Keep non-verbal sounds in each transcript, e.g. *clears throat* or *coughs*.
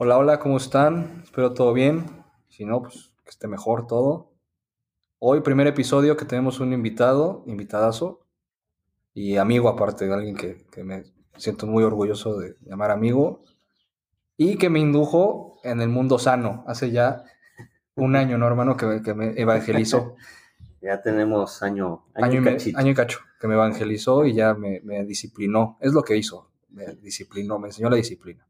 Hola, hola, ¿cómo están? Espero todo bien. Si no, pues que esté mejor todo. Hoy, primer episodio que tenemos un invitado, invitadazo, y amigo aparte, de alguien que, que me siento muy orgulloso de llamar amigo, y que me indujo en el mundo sano hace ya un año, ¿no, hermano? Que, que me evangelizó. *laughs* Ya tenemos año, año, año, y me- año y cacho, que me evangelizó y ya me, me disciplinó. Es lo que hizo, me disciplinó, me enseñó la disciplina.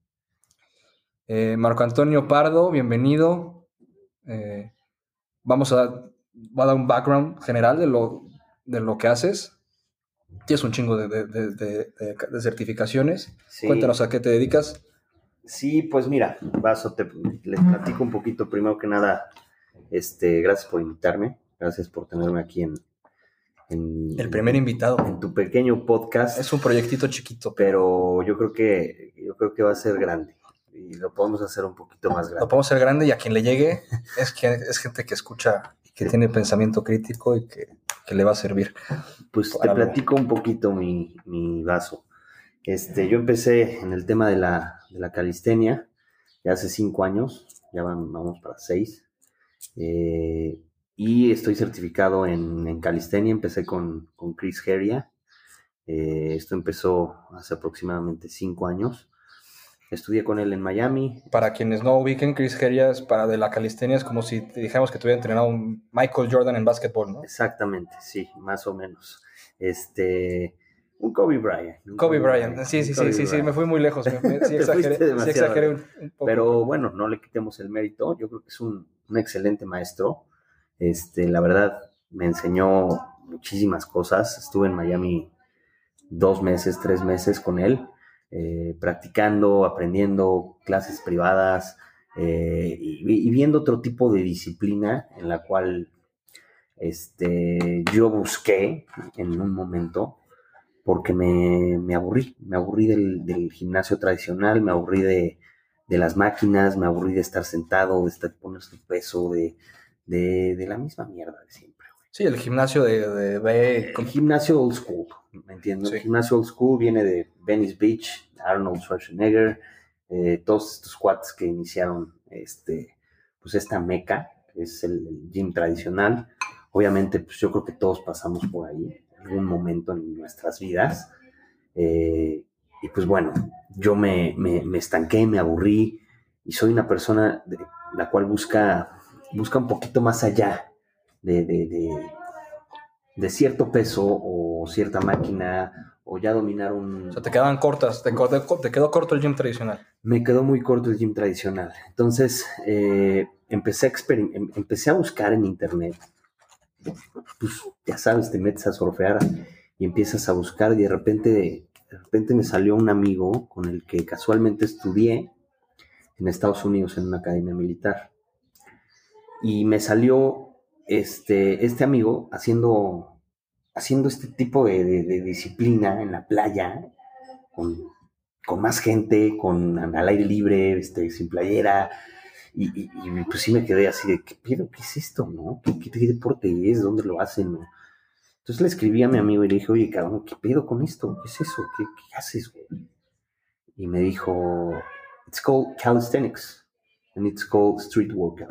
Eh, Marco Antonio Pardo, bienvenido. Eh, vamos a, voy a dar un background general de lo, de lo que haces. Tienes un chingo de, de- de- certificaciones. Sí. Cuéntanos a qué te dedicas. Sí, pues mira, Vaso, te, les platico un poquito. Primero que nada, este, gracias por invitarme. Gracias por tenerme aquí en, en, El primer invitado. en tu pequeño podcast. Es un proyectito chiquito, pero pero yo creo que yo creo que va a ser grande y lo podemos hacer un poquito más lo grande. podemos hacer grande y a quien le llegue es, que, es gente que escucha y que tiene pensamiento crítico y que, que le va a servir. Pues te para algo. platico un poquito mi, mi vaso. Este, yo empecé en el tema de la, de la calistenia ya hace cinco años, ya van, vamos para seis. Eh, y estoy certificado en, en calistenia, empecé con, con Chris Heria. Eh, esto empezó hace aproximadamente cinco años. Estudié con él en Miami. Para quienes no ubiquen, Chris Herias para de la calistenia es como si dijéramos que tuviera entrenado un Michael Jordan en básquetbol, ¿no? Exactamente, sí, más o menos. Este, un Kobe Bryant. un Kobe Bryant, sí, sí, sí, sí, sí, me fui muy lejos, me- me- *laughs* sí exageré, sí exageré un, un poco. Pero bueno, no le quitemos el mérito. Yo creo que es un, un excelente maestro. Este, la verdad, me enseñó muchísimas cosas. Estuve en Miami dos meses, tres meses con él, eh, practicando, aprendiendo clases privadas eh, y, viendo otro tipo de disciplina en la cual este, yo busqué en un momento porque me, me aburrí, me aburrí del, del gimnasio tradicional, me aburrí de, de las máquinas, me aburrí de estar sentado, de estar ponerse el peso, de, de, la misma mierda. Sí, el gimnasio de, de, de- El gimnasio old school, ¿me entiendes? Sí. El gimnasio old school viene de Venice Beach, Arnold Schwarzenegger, eh, todos estos cuates que iniciaron este, pues esta meca, que es el, el gym tradicional. Obviamente, pues yo creo que todos pasamos por ahí en algún momento en nuestras vidas. Eh, y pues bueno, yo me, me, me estanqué, me aburrí y soy una persona de, la cual busca, busca un poquito más allá de, de, de, de cierto peso o cierta máquina o ya dominar un... o sea, te quedaban cortas, te, quedó corto el gym tradicional. Me quedó muy corto el gym tradicional. Entonces, eh, empecé, a experim- em- empecé a buscar en internet. Pues ya sabes, te metes a surfear y empiezas a buscar y de repente, de repente me salió un amigo con el que casualmente estudié en Estados Unidos en una academia militar. Y me salió este, este amigo haciendo, haciendo este tipo de, disciplina en la playa, con, con más gente, con al aire libre, este, sin playera. Y, pues sí me quedé así de, ¿qué pedo? ¿Qué es esto? ¿No? ¿Qué, qué- qué deporte es? ¿Dónde lo hacen? Entonces le escribí a mi amigo y le dije, oye, cabrón, ¿qué pedo con esto? ¿Qué es eso? ¿Qué, qué haces? Y me dijo, it's called calisthenics and it's called street workout.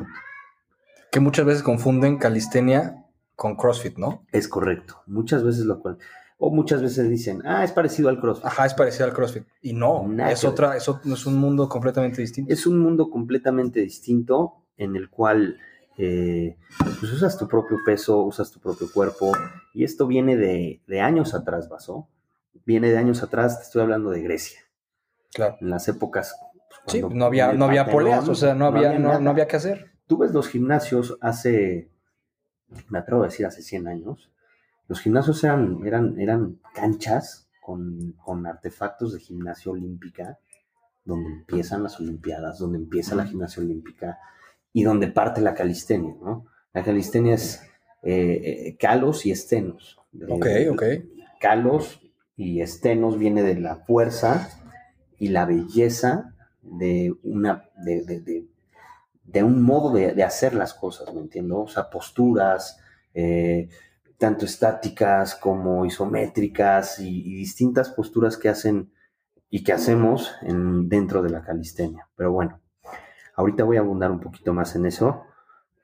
Que muchas veces confunden calistenia con CrossFit, ¿no? Es correcto. Muchas veces lo cual, o muchas veces dicen, ah, es parecido al crossfit. Ajá, es parecido al CrossFit. Y no, Nada es otra, es, ot- es un mundo completamente distinto. Es un mundo completamente distinto en el cual eh, pues usas tu propio peso, usas tu propio cuerpo, y esto viene de, de años atrás, Vaso. Viene de años atrás, te estoy hablando de Grecia, Claro. en las épocas. pues, Sí, no había, no había poleas, o sea, no había, no, no había que hacer. Tú ves los gimnasios hace, me atrevo a decir, hace 100 años, los gimnasios eran, eran, eran canchas con, con artefactos de gimnasia olímpica, donde empiezan las olimpiadas, donde empieza la gimnasia olímpica y donde parte la calistenia, ¿no? La calistenia es eh, eh, calos y estenos. Ok, Eh, ok. Calos y estenos viene de la fuerza y la belleza de una, de, de- de- de un modo de, de hacer las cosas, ¿me entiendo? O sea, posturas, eh, tanto estáticas como isométricas y, distintas posturas que hacen y que hacemos en- dentro de la calistenia. Pero bueno, Ahorita voy a abundar un poquito más en eso.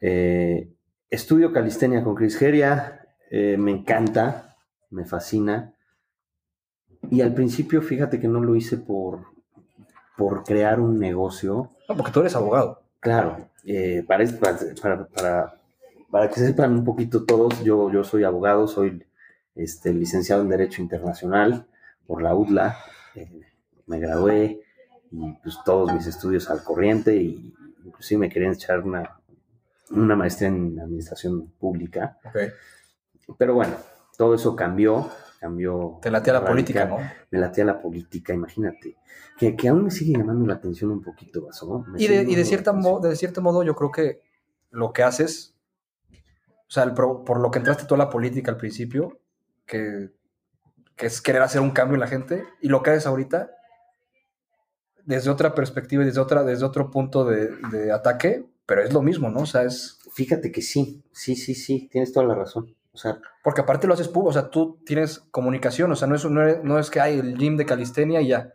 Eh, estudio calistenia con Chris Geria, eh, me encanta, me fascina. Y al principio, fíjate que no lo hice por, por crear un negocio. No, porque tú eres abogado. Claro, eh, para, para, para, para, que sepan un poquito todos, yo, yo soy abogado, soy este, licenciado en Derecho Internacional por la UDLA, eh, me gradué y pues todos mis estudios al corriente y inclusive me querían echar una, una maestría en Administración Pública. Okay. Pero bueno, todo eso cambió, cambió. Te latea la política, ¿no? Me latea la política, imagínate. Que, que, aún me sigue llamando la atención un poquito, Vaso. Y, de, y de, cierta mo, de cierto modo, yo creo que lo que haces, o sea, el pro, por lo que entraste toda la política al principio, que, que, es querer hacer un cambio en la gente, y lo que haces ahorita, desde otra perspectiva y desde, otra, desde otro punto de, de ataque, pero es lo mismo, ¿no? O sea, es... Fíjate que sí, sí, sí, sí, tienes toda la razón. O sea, porque aparte lo haces público, o sea, tú tienes comunicación, o sea, no es, no es, no es que hay el gym de calistenia y ya.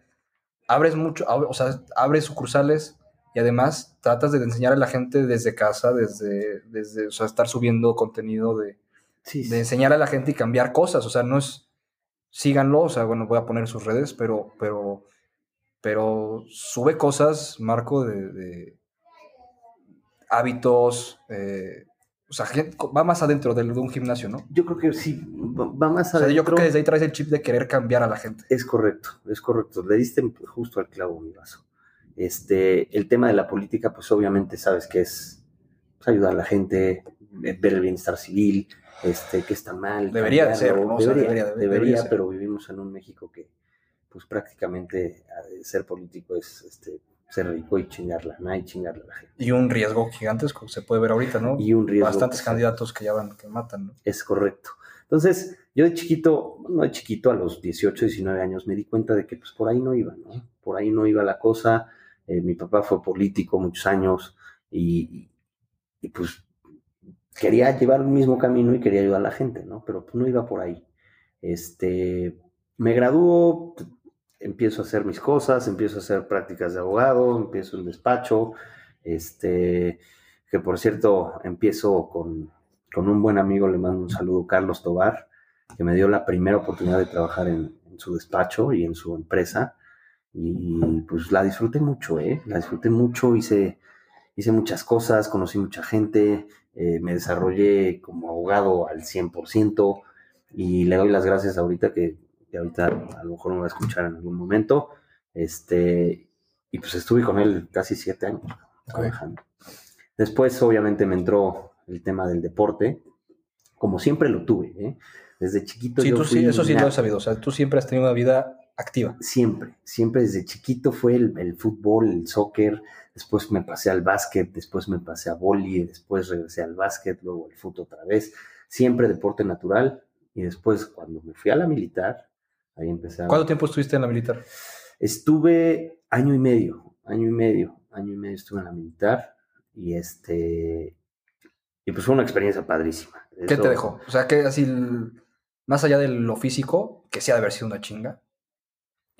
Abres mucho, o sea, abres sucursales y además tratas de enseñar a la gente desde casa, desde, desde o sea, estar subiendo contenido de, sí, sí. de enseñar a la gente y cambiar cosas, o sea, no es, síganlo, o sea, bueno, voy a poner sus redes, pero, pero, pero sube cosas, Marco, de, de hábitos, eh, o sea, va más adentro de, un gimnasio, ¿no? Yo creo que sí, va más adentro. O sea, yo creo que desde ahí traes el chip de querer cambiar a la gente. Es correcto, es correcto. Le diste justo al clavo, mi vaso. Este, el tema de la política, pues obviamente sabes que es pues, ayudar a la gente, ver el bienestar civil, este, que está mal. Debería de ser, ¿no? Debería, debería, debería, debería pero vivimos en un México que, pues prácticamente ser político es este, ser rico y chingarla, ¿no? Y chingarla a la gente. Y un riesgo gigantesco se puede ver ahorita, ¿no? Y un riesgo. Bastantes candidatos que ya van, que matan, ¿no? Es correcto. Entonces, yo de chiquito, no de chiquito, a los 18, 19 años, me di cuenta de que pues por ahí no iba, ¿no? Por ahí no iba la cosa. Eh, mi papá fue político muchos años y, y, pues quería llevar el mismo camino y quería ayudar a la gente, ¿no? Pero pues no iba por ahí. Este, me graduó, empiezo a hacer mis cosas, empiezo a hacer prácticas de abogado, empiezo un despacho, este, que por cierto, empiezo con, con un buen amigo, le mando un saludo, Carlos Tobar, que me dio la primera oportunidad de trabajar en, su despacho y en su empresa, y pues la disfruté mucho, ¿eh? La disfruté mucho, hice, hice muchas cosas, conocí mucha gente, eh, me desarrollé como abogado al 100%, y le doy las gracias ahorita que que ahorita a lo mejor me va a escuchar en algún momento. Este, y pues estuve con él casi siete años trabajando. Después, obviamente, me entró el tema del deporte, como siempre lo tuve, ¿eh? Desde chiquito. Sí, yo tú fui sí, eso sí lo he sabido. O sea, tú siempre has tenido una vida activa. Siempre, siempre desde chiquito fue el, el fútbol, el soccer, después me pasé al básquet, después me pasé a boli, después regresé al básquet, luego al fútbol otra vez, siempre deporte natural y después cuando me fui a la militar, ahí empecé a... ¿Cuánto tiempo estuviste en la militar? Estuve año y medio, año y medio, año y medio estuve en la militar y este... Y pues fue una experiencia padrísima. ¿Qué Eso- te dejó? O sea, que así, el- más allá de lo físico, que sí ha de haber sido una chinga.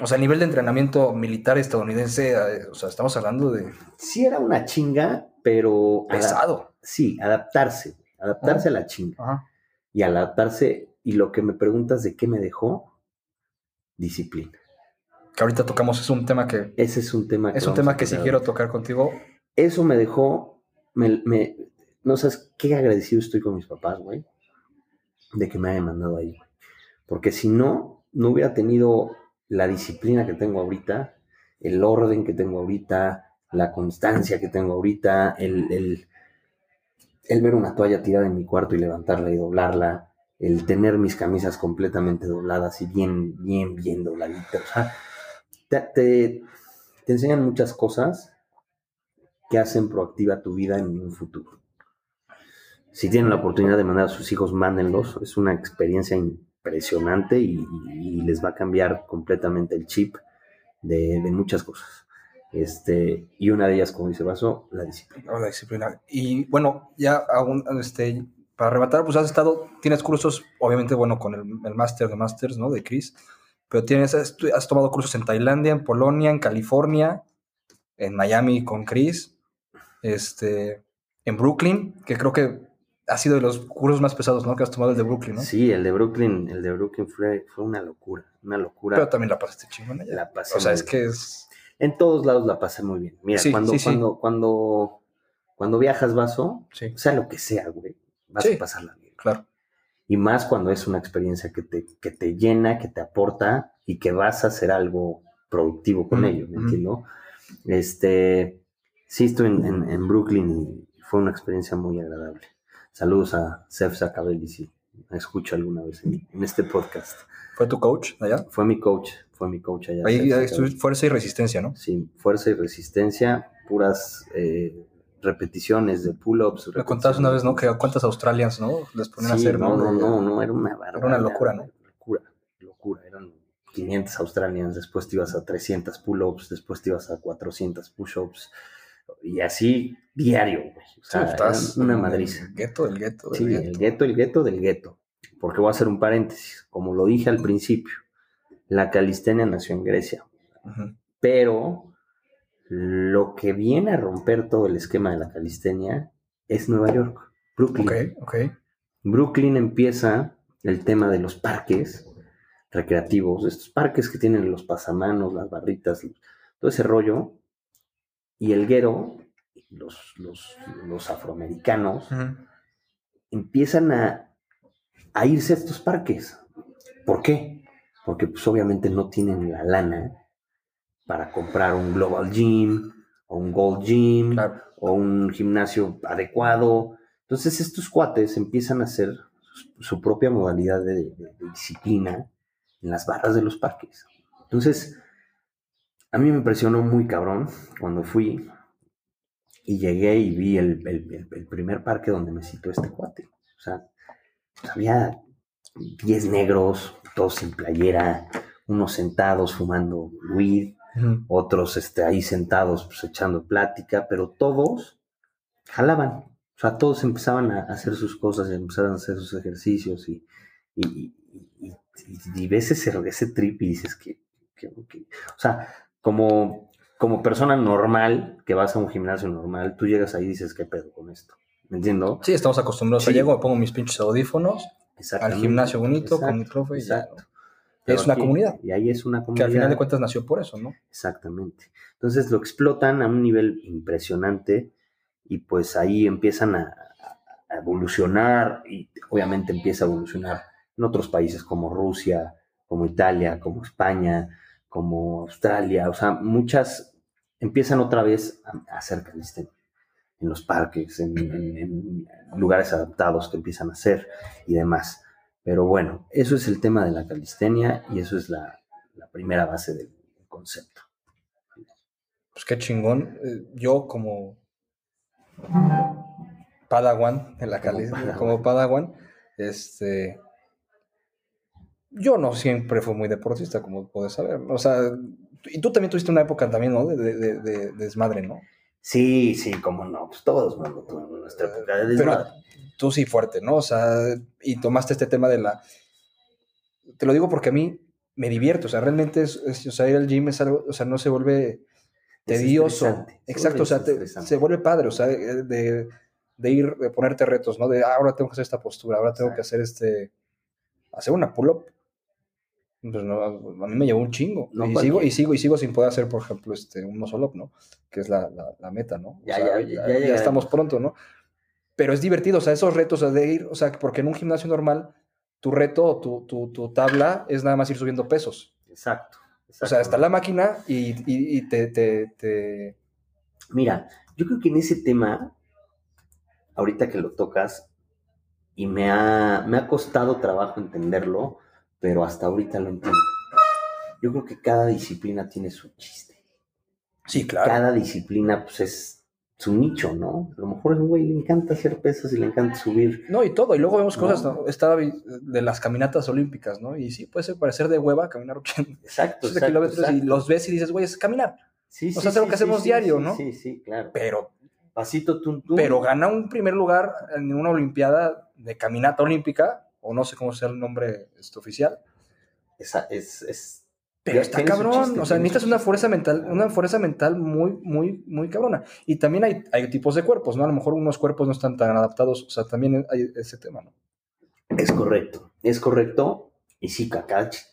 O sea, a nivel de entrenamiento militar estadounidense, eh, o sea, estamos hablando de Sí era una chinga, pero... adap- pesado. Sí, adaptarse, adaptarse a la chinga. Ajá. y al adaptarse, y lo que me preguntas de qué me dejó, disciplina. Que ahorita tocamos, es un tema que, Ese es un tema que es un tema que sí quiero tocar contigo. Eso me dejó, me, me- no sabes qué agradecido estoy con mis papás, güey, de que me hayan mandado ahí, güey. Porque si no, no hubiera tenido la disciplina que tengo ahorita, el orden que tengo ahorita, la constancia que tengo ahorita, el, el, el ver una toalla tirada en mi cuarto y levantarla y doblarla, el tener mis camisas completamente dobladas y bien, bien, bien dobladitas. O sea, te, te, enseñan muchas cosas que hacen proactiva tu vida en un futuro. Si tienen la oportunidad de mandar a sus hijos, mándenlos. Es una experiencia impresionante y, les va a cambiar completamente el chip de, de muchas cosas. Este, y una de ellas, como dice Vaso, la disciplina. la disciplina. Y bueno, ya aún, este, para arrebatar, pues has estado, tienes cursos, obviamente, bueno, con el, el máster de Masters, ¿no? De Chris, pero tienes, has, has tomado cursos en Tailandia, en Polonia, en California, en Miami con Chris. este, en Brooklyn, que creo que ha sido de los cursos más pesados, ¿no? Que has tomado el de Brooklyn, ¿no? Sí, el de Brooklyn, el de Brooklyn fue, fue una locura, una locura. Pero también la pasaste chingón allá. La pasé O sea, es que es... En todos lados la pasé muy bien. Mira, Sí, cuando, sí, sí. cuando, cuando, cuando viajas, vaso, Sí, sea lo que sea, güey, vas Sí. a pasarla bien. claro. Y más cuando es una experiencia que te, que te llena, que te aporta y que vas a hacer algo productivo con ello, ¿me entiendo? Este, sí, estuve en, en- en Brooklyn y fue una experiencia muy agradable. Saludos a Sef Sakabeli, si escucho alguna vez en, en este podcast. ¿Fue tu coach allá? Fue mi coach, fue mi coach allá. Ahí ahí fuerza y resistencia, ¿no? Sí, fuerza y resistencia, puras eh, repeticiones de pull-ups. Me contabas una vez, ¿no? Que cuántas Australians, ¿no? Les ponen a hacer, no, ¿no? no, no, era una barbaridad. una locura, ¿no? Locura, locura. Eran 500 Australians, después te ibas a 300 pull-ups, después te ibas a 400 push-ups, y así diario, güey. O Sí, sea, estás era una madriza. El gueto, el gueto, Sí, el el gueto. gueto, el gueto del gueto. Porque voy a hacer un paréntesis. Como lo dije al principio, la calistenia nació en Grecia. Pero lo que viene a romper todo el esquema de la calistenia es Nueva York, Brooklyn. Ok, ok. Brooklyn empieza el tema de los parques recreativos, estos parques que tienen los pasamanos, las barritas, todo ese rollo. Y el guero, los, los, los afroamericanos, empiezan a, a irse a estos parques. ¿Por qué? Porque pues obviamente no tienen la lana para comprar un Global Gym o un Gold Gym Claro. o un gimnasio adecuado. Entonces estos cuates empiezan a hacer su, propia modalidad de, de- de disciplina en las barras de los parques. Entonces, a mí me impresionó muy cabrón cuando fui y llegué y vi el, el- el- el primer parque donde me citó este cuate. O sea, pues, había 10 negros, todos sin playera, unos sentados fumando weed, Otros este, ahí sentados pues, echando plática, pero todos jalaban. O sea, todos empezaban a hacer sus cosas y empezaron a hacer sus ejercicios y, y, y- y- ves ese, ese trip y dices que, que- que- o sea, como, como persona normal que vas a un gimnasio normal, tú llegas ahí y dices, ¿qué pedo con esto? ¿Me entiendo? Sí, estamos acostumbrados. Sí. llego, me pongo mis pinches audífonos al gimnasio bonito, con mi profe y exacto. Pero Es una aquí- comunidad. Y ahí es una Que comunidad. al final de cuentas nació por eso, ¿no? Exactamente. Entonces lo explotan a un nivel impresionante y pues ahí empiezan a, a evolucionar y obviamente empieza a evolucionar en otros países como Rusia, como Italia, como España, como Australia, o sea, muchas empiezan otra vez a, a hacer calistenia en los parques, en, en- en lugares adaptados que empiezan a hacer y demás. Pero bueno, eso es el tema de la calistenia y eso es la, la primera base del concepto. Pues qué chingón. Eh, Yo como Padawan en la Como Cali, Padawan. como Padawan, este yo no siempre fui muy deportista, como puedes saber. O sea, y tú también tuviste una época también, ¿no? De, de- de- de desmadre, ¿no? Sí, sí, cómo no, pues todos tuvimos nuestra época de Pero desmadre. Tú sí fuerte, ¿no? O sea, y tomaste este tema de la... Te lo digo porque a mí me divierto, o sea, realmente es, es- o sea, ir al gym es algo, o sea, no se vuelve tedioso. Exacto, o sea, te- se vuelve padre, o sea, de, de- de ir, de ponerte retos, ¿no? De "Ah, ahora tengo que hacer esta postura, ahora tengo que hacer este, hacer una pull-up. Pues no, a mí me llevó un chingo. No y, sigo, y sigo, y sigo sin poder hacer, por ejemplo, este, un muscle up, ¿no? Que es la, la- la meta, ¿no? O Ya, sea, ya, ya, ya estamos pronto, ¿no? Pero es divertido, o sea, esos retos de ir, o sea, porque en un gimnasio normal, tu reto o tu, tu, tu tabla es nada más ir subiendo pesos. Exacto. O sea, está la máquina y, y- y te, te, te- Mira, yo creo que en ese tema, ahorita que lo tocas, y me ha, me ha costado trabajo entenderlo, pero hasta ahorita lo entiendo. Yo creo que cada disciplina tiene su chiste. Sí, claro. Cada disciplina, pues, es su nicho, ¿no? A lo mejor a un güey le encanta hacer pesas y le encanta subir. No, y todo. Y luego vemos cosas, ¿no? Vi- de las caminatas olímpicas, ¿no? Y sí, puede ser parecer de hueva caminar *laughs* 80 Exacto, exacto, kilómetros y los ves y dices, güey, es caminar. Sí, o sí, sea, es algo sí, que sí, hacemos sí, diario, ¿no? Sí, sí, claro. Pero, Pasito tum, tum. pero gana un primer lugar en una olimpiada de caminata olímpica, o no sé cómo sea el nombre este, oficial. Esa- es, es Pero está cabrón, chiste, o sea, necesitas una fuerza mental, una fuerza mental muy, muy, muy cabrona. Y también hay, hay tipos de cuerpos, ¿no? A lo mejor unos cuerpos no están tan adaptados, o sea, también hay ese tema, ¿no? Es correcto, es correcto. Y sí, ca-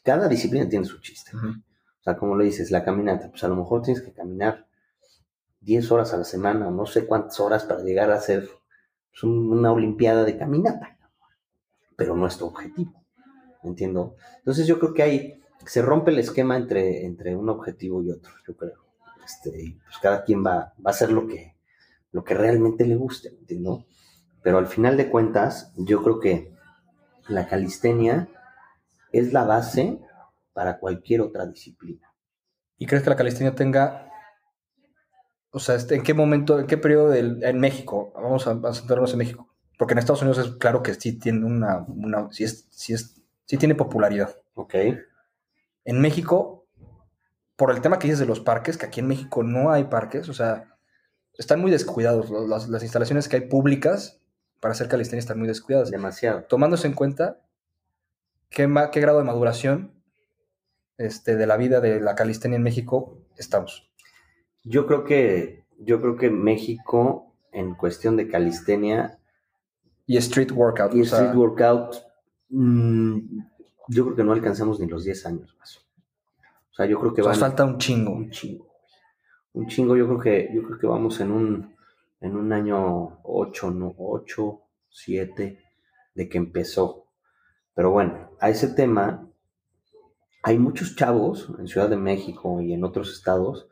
cada, disciplina tiene su chiste. O sea, como le dices, la caminata, pues a lo mejor tienes que caminar 10 horas a la semana, o no sé cuántas horas para llegar a hacer pues, un- una olimpiada de caminata. Pero no es tu objetivo. ¿me Entiendo. Entonces yo creo que ahí se rompe el esquema entre, entre un objetivo y otro, yo creo. Este, y pues cada quien va, va a hacer lo que, lo que realmente le guste, ¿me entiendo? Pero al final de cuentas, yo creo que la calistenia es la base para cualquier otra disciplina. ¿Y crees que la calistenia tenga, o sea, este, en qué momento, en qué periodo del, en México, vamos a, a centrarnos en México, porque en Estados Unidos es claro que sí tiene una, una sí es, sí es, sí tiene popularidad. ¿Ok? En México, por el tema que dices de los parques, que aquí en México no hay parques, o sea, están muy descuidados, las, las instalaciones que hay públicas para hacer calistenia están muy descuidadas. Demasiado. Tomándose en cuenta qué, grado de maduración este, de la vida de la calistenia en México estamos. Yo creo que, yo creo que México, en cuestión de calistenia Y street workout. y o sea, street workout, mm, yo creo que no alcanzamos ni los 10 años más. O sea, yo creo que nos van falta un chingo. un chingo. Un chingo, yo creo que, yo creo que vamos en un, en un año 8, ¿no? 8, 7 de que empezó. Pero bueno, a ese tema, hay muchos chavos en Ciudad de México y en otros estados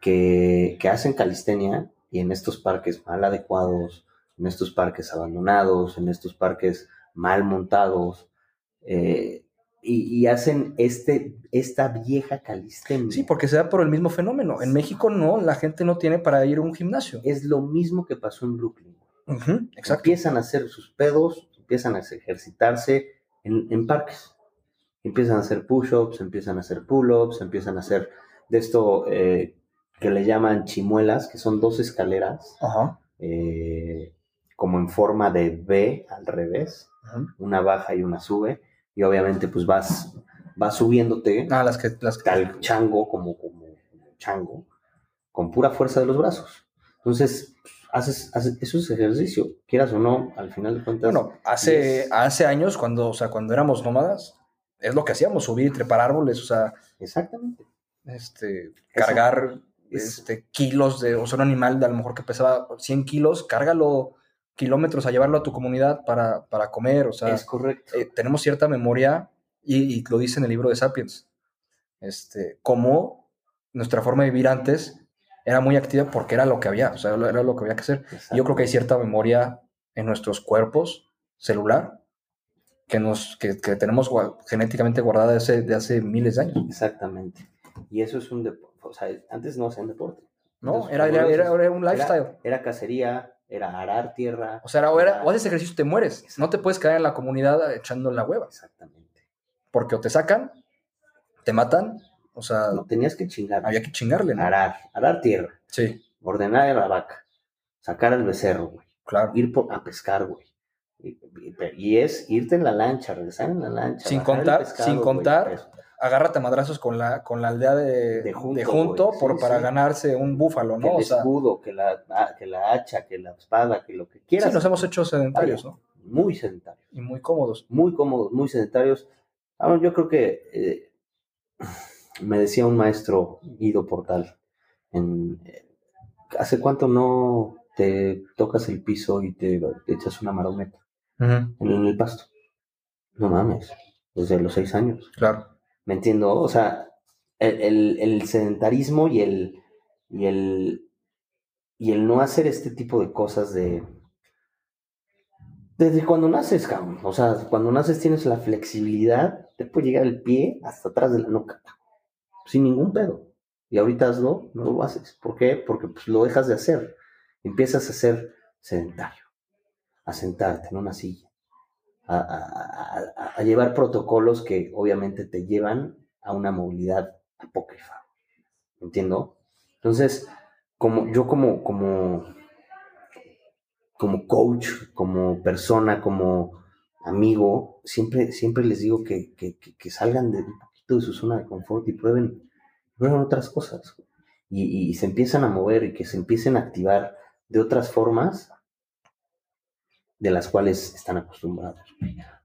que, que hacen calistenia y en estos parques mal adecuados, en estos parques abandonados, en estos parques mal montados, eh, y, y hacen este, esta vieja calistenia. Sí, porque se da por el mismo fenómeno. En México no, la gente no tiene para ir a un gimnasio. Es lo mismo que pasó en Brooklyn. Exacto. Empiezan a hacer sus pedos, empiezan a ejercitarse en, en parques. Empiezan a hacer push-ups, empiezan a hacer pull-ups, empiezan a hacer de esto eh, que le llaman chimuelas, que son dos escaleras, eh, como en forma de V al revés, una baja y una sube, y obviamente pues vas, vas subiéndote Ah, las que, las que- al chango como, como, como chango, con pura fuerza de los brazos. Entonces, pues, haces, haces, eso es ejercicio, quieras o no, al final de cuentas. Bueno, hace, hace años, cuando, o sea, cuando éramos nómadas, es lo que hacíamos, subir y trepar árboles, o sea, Exactamente. este, cargar es- este, kilos de, o sea, un animal de a lo mejor que pesaba 100 kilos, cárgalo kilómetros a llevarlo a tu comunidad para, para comer, o sea, es correcto. eh, tenemos cierta memoria y, y lo dice en el libro de Sapiens, este, cómo nuestra forma de vivir antes era muy activa porque era lo que había, o sea, era lo que había que hacer. Yo creo que hay cierta memoria en nuestros cuerpos celular que, nos, que, que tenemos genéticamente guardada de hace, de hace miles de años. Exactamente. Y eso es un deporte. O sea, antes no hacían deporte. ¿no? Entonces, Era, como era, era- un lifestyle. Era cacería, era arar tierra. O sea, era- o, era- o haces ejercicio y te mueres. No te puedes quedar en la comunidad echando la hueva. Exactamente. Porque o te sacan, te matan, o sea, No, tenías que chingar. había que chingarle, ¿no? Arar, arar tierra, Sí, ordenar a la vaca, sacar al becerro, güey. claro. ir por- a pescar, güey. Y, es irte en la lancha, regresar en la lancha. Sin contar- pescado, sin contar. Agárrate a madrazos con la, con la aldea de, De Junto, de Junto güey. por, Sí, para sí. ganarse un búfalo, Que ¿no? el O sea, escudo, que la, ah, que la hacha, que la espada, que lo que sí, quieras. nos hemos hecho sedentarios, ¿no? Muy sedentarios, Y muy cómodos. muy cómodos, muy sedentarios. Ah, yo creo que eh, me decía un maestro, Guido Portal, en, eh, ¿hace cuánto no te tocas el piso y te, te echas una marometa en, en el pasto? No mames, desde los seis años. Claro. ¿Me entiendo? O sea, el, el- sedentarismo y el, y el y el no hacer este tipo de cosas de desde cuando naces. O sea, cuando naces tienes la flexibilidad, te puede llegar el pie hasta atrás de la nuca, sin ningún pedo. Y ahorita hazlo, no lo haces. ¿Por qué? Porque pues, lo dejas de hacer. Empiezas a ser sedentario, a sentarte en una silla, a, llevar protocolos que obviamente te llevan a una movilidad apócrifa. ¿Entiendo? Entonces, como yo como, como, como coach, como persona, como amigo, siempre, siempre les digo que, que- que- salgan de un poquito de su zona de confort y prueben, prueben otras cosas. Y, y se empiezan a mover y que se empiecen a activar de otras formas de las cuales están acostumbrados.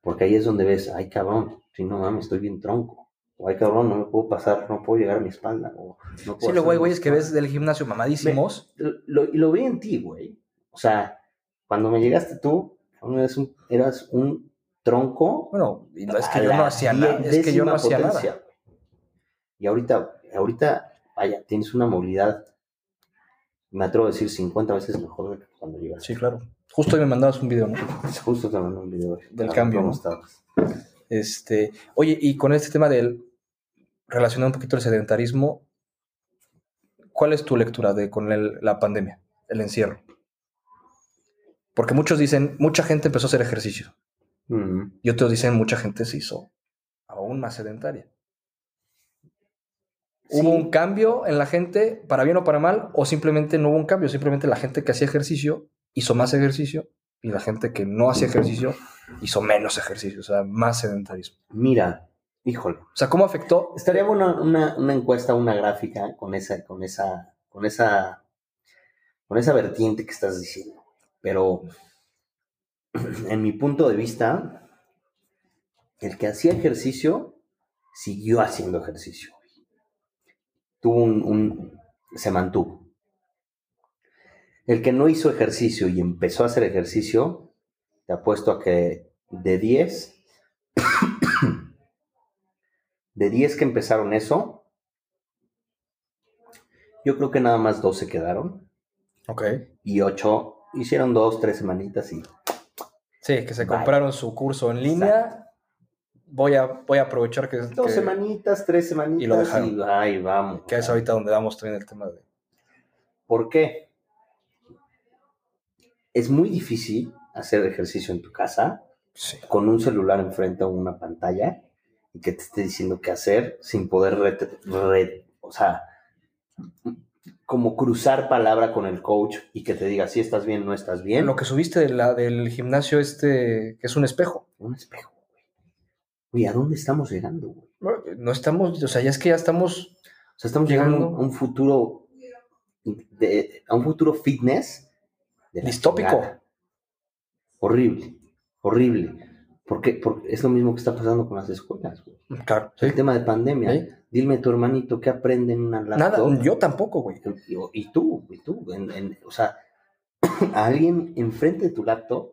Porque ahí es donde ves, ay cabrón, si no mames, estoy bien tronco. O ay cabrón, no me puedo pasar, no puedo llegar a mi espalda. O no puedo Sí, luego hay mi güeyes que espalda". ves del gimnasio mamadísimos. Lo, y lo vi en ti, güey. O sea, cuando me llegaste tú, eras un, eras un tronco. Bueno, no es que yo no hacía nada. Es que yo no hacía potencia, nada. güey. Y ahorita, ahorita, vaya, tienes una movilidad, me atrevo a decir, 50 veces mejor cuando llegaste. Sí, claro. Justo hoy me mandabas un video, ¿no? Justo te mandé un video Del Ah, cambio, ¿Cómo ¿no? estabas? Este, oye, y con este tema del relacionar un poquito el sedentarismo, ¿cuál es tu lectura de con el- la pandemia, el encierro? Porque muchos dicen, mucha gente empezó a hacer ejercicio Mm. y otros dicen, mucha gente se hizo aún más sedentaria. ¿Hubo Sí. un cambio en la gente, para bien o para mal, o simplemente no hubo un cambio? Simplemente la gente que hacía ejercicio hizo más ejercicio y la gente que no hacía ejercicio hizo menos ejercicio, o sea, más sedentarismo. Mira, híjole. O sea, ¿cómo afectó? Estaría buena una, una encuesta, una gráfica con esa, con esa, con esa, con esa vertiente que estás diciendo. Pero *clears throat* en mi punto de vista, el que hacía ejercicio siguió haciendo ejercicio. Tuvo un, un- se mantuvo. El que no hizo ejercicio y empezó a hacer ejercicio, te apuesto a que de 10, *coughs* de 10 que empezaron eso, yo creo que nada más dos se quedaron Ok. y ocho hicieron dos, tres semanitas y Sí, que se Bye. compraron su curso en línea. Voy a, voy a aprovechar que, dos que, semanitas, tres semanitas y lo dejaron. ay, vamos. que es ahorita donde vamos también el tema de... ¿Por qué? Es muy difícil hacer ejercicio en tu casa Sí. con un celular enfrente o una pantalla y que te esté diciendo qué hacer sin poder, rete- re- o sea, como cruzar palabra con el coach y que te diga si estás bien, no estás bien. Lo que subiste de la, del gimnasio este, que es un espejo. Un espejo. Oye, ¿a dónde estamos llegando, güey? No estamos, o sea, ya es que ya estamos... O sea, estamos llegando Llegando- a un futuro, de- a un futuro fitness de Distópico. chingada. Horrible, horrible. Porque, porque es lo mismo que está pasando con las escuelas, güey. Claro, El tema de pandemia. Sí. Dime tu hermanito qué aprende en una laptop. Nada, yo tampoco, güey. Y, y tú, y tú. en- en- o sea, a *clears throat* alguien enfrente de tu laptop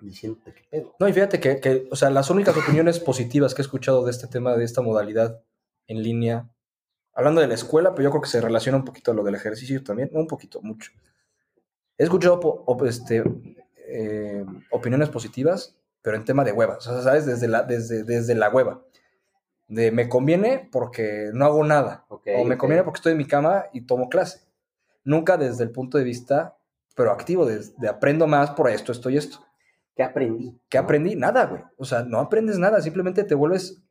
diciéndote qué pedo. No, y fíjate que, que, o sea, las únicas opiniones positivas que he escuchado de este tema, de esta modalidad en línea, hablando de la escuela, pero yo creo que se relaciona un poquito a lo del ejercicio también, un poquito, mucho. He escuchado po- op- este, eh, opiniones positivas, pero en tema de hueva, o sea, ¿sabes? Desde la, desde, desde la hueva. De me conviene porque no hago nada, o me conviene porque estoy en mi cama y tomo clase. Nunca desde el punto de vista proactivo, de, de aprendo más por esto, esto y esto. ¿Qué aprendí? ¿Qué ¿No? aprendí? Nada, güey. O sea, no aprendes nada, simplemente te vuelves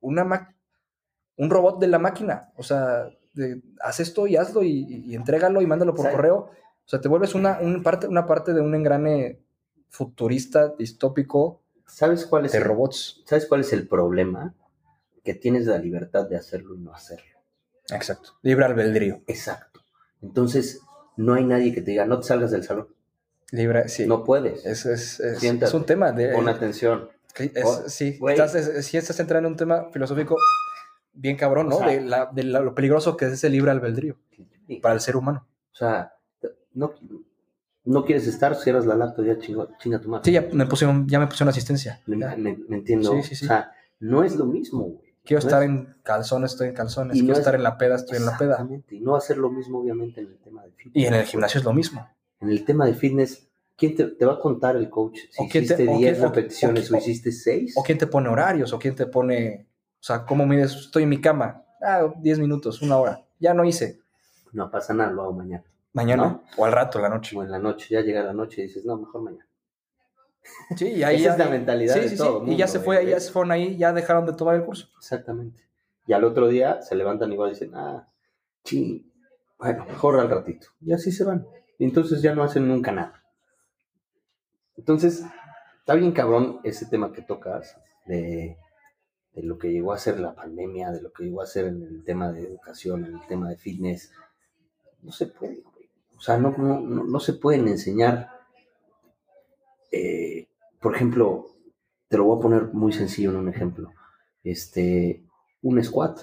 una ma- un robot de la máquina. O sea, de, haz esto y hazlo y, y entrégalo y mándalo por correo. O sea, te vuelves una, un parte, una parte de un engrane futurista, distópico ¿Sabes cuál es de el- robots. ¿Sabes cuál es el problema? Que tienes la libertad de hacerlo y no hacerlo. Exacto. Libre albedrío. Exacto. Entonces, no hay nadie que te diga, no te salgas del salón. Libre, sí. No puedes. Es, es, es- Siéntate. es un tema de... Pon atención. Oh, sí, estás, es- sí estás entrando en un tema filosófico bien cabrón, ¿no? O sea- de, la- de la- lo peligroso que es ese libre albedrío para el ser humano. O sea, no, no quieres estar, cierras la laptop, ya chingo, chinga tu madre. Sí, ya me pusieron, ya me pusieron asistencia. Me, Ya. me- me entiendo. Sí, sí, sí. O sea, no es lo mismo, güey. Quiero No estar es- en calzones, estoy en calzones. Y no Quiero es- estar en la peda, estoy en la peda. Exactamente. Y no hacer lo mismo, obviamente, en el tema de fitness. Y en el gimnasio es lo mismo. En el tema de fitness, ¿quién te, te va a contar el coach si te- hiciste o 10 quién- o- repeticiones o- o, hiciste 6? O quién te pone horarios, o quién te pone. O sea, ¿cómo mides? Estoy en mi cama. Ah, 10 minutos, una hora. Ya no hice. No pasa nada, lo hago mañana. Mañana ¿No? o al rato, en la noche. O en la noche, ya llega la noche y dices, no, mejor mañana. Sí, y ahí Esa ya- es la mentalidad sí, de sí, todo sí. Y ya se fue, ya se fueron ahí, ya dejaron de tomar el curso. Exactamente. Y al otro día se levantan igual y dicen, ah, sí, bueno, mejor al ratito. Y así se van. Entonces ya no hacen nunca nada. Entonces, está bien cabrón ese tema que tocas de, lo que llegó a ser la pandemia, de lo que llegó a ser en el tema de educación, en el tema de fitness, no se puede, güey. O sea, no, no, no, no se pueden enseñar, eh, por ejemplo, te lo voy a poner muy sencillo en un ejemplo, este, un squat.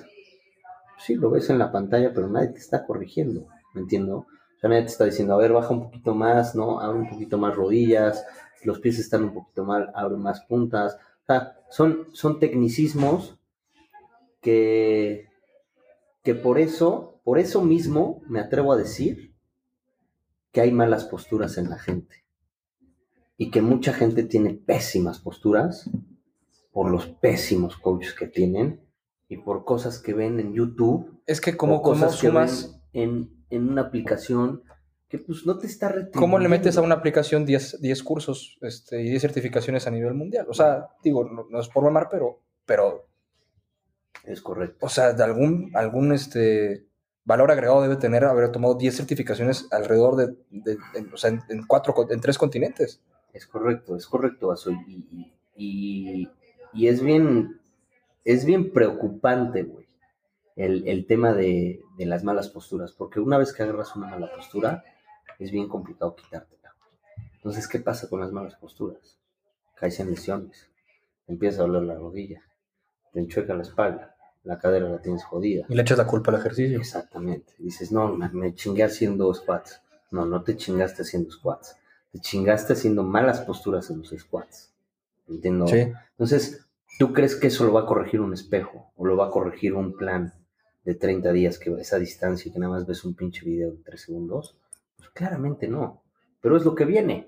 Sí, lo ves en la pantalla, pero nadie te está corrigiendo, ¿me entiendo? Nadie te está diciendo, a ver, baja un poquito más, ¿no? Abre un poquito más rodillas, los pies están un poquito mal, abre más puntas. O sea, son, son tecnicismos que, que por eso, por eso mismo me atrevo a decir que hay malas posturas en la gente. Y que mucha gente tiene pésimas posturas por los pésimos coaches que tienen y por cosas que ven en YouTube. Es que como, cosas como que ven sumas, en, en una aplicación que pues no te está retribuyendo. ¿cómo le metes a una aplicación 10, 10 cursos este, y 10 certificaciones a nivel mundial? O sea, digo, no, no es por mamar, pero, pero, Es correcto. o sea, de algún, algún este, valor agregado debe tener haber tomado 10 certificaciones alrededor de, de- en, o sea, en, en cuatro, en tres continentes. Es correcto, es correcto, Azo, Y, y, y- y es bien, es bien preocupante, güey, el, el tema de, de las malas posturas, porque una vez que agarras una mala postura, es bien complicado quitártela. Entonces, ¿qué pasa con las malas posturas? Caes en lesiones, te empieza a doler la rodilla, te enchueca la espalda, la cadera la tienes jodida. Y le echas la culpa al ejercicio. Exactamente. Dices, no, me, me chingué haciendo squats. No, no te chingaste haciendo squats. Te chingaste haciendo malas posturas en los squats. Entiendo. Sí. Entonces, ¿tú crees que eso lo va a corregir un espejo? ¿O lo va a corregir un plan de 30 días que va a esa distancia y que nada más ves un pinche video de 3 segundos? Pues claramente no. Pero es lo que viene.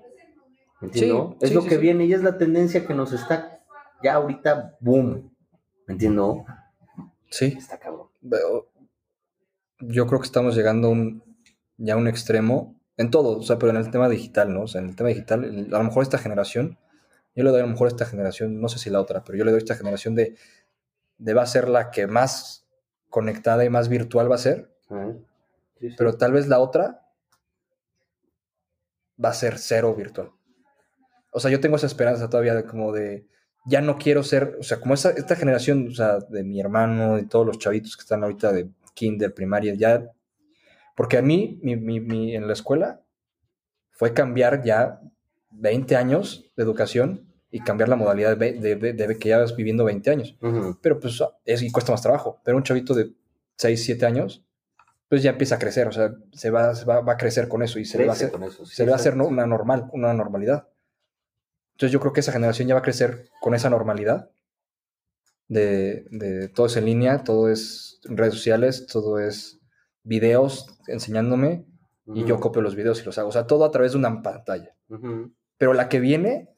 ¿Entiendo? Sí, es sí, lo sí, que viene y es la tendencia que nos está ya ahorita, boom. ¿Entiendo? Sí. Está cabrón. Veo- yo creo que estamos llegando a un, ya a un extremo en todo, o sea, pero en el tema digital, ¿no? O sea, en el tema digital, el- a lo mejor esta generación, yo le doy a lo mejor esta generación, no sé si la otra, pero yo le doy esta generación de, de va a ser la que más conectada y más virtual va a ser. Sí, sí. pero tal vez la otra va a ser cero virtual. O sea, yo tengo esa esperanza todavía de como de, ya no quiero ser, o sea, como esa, esta generación, o sea, de mi hermano, de todos los chavitos que están ahorita de kinder, primaria, ya, porque a mí, mi, mi- mi- en la escuela, fue cambiar ya 20 años de educación y cambiar la modalidad de, de- de- de que ya vas viviendo 20 años. Ujú. Pero pues es, y cuesta más trabajo. Pero un chavito de 6, 7 años, pues ya empieza a crecer, o sea, se va, se va, va a crecer con eso y se le va a hacer, eso, sí, se le va a hacer una normal, una normalidad. Entonces yo creo que esa generación ya va a crecer con esa normalidad de, de todo es en línea, todo es redes sociales, todo es videos enseñándome y yo copio los videos y los hago. O sea, todo a través de una pantalla. Ujú. Pero la que viene,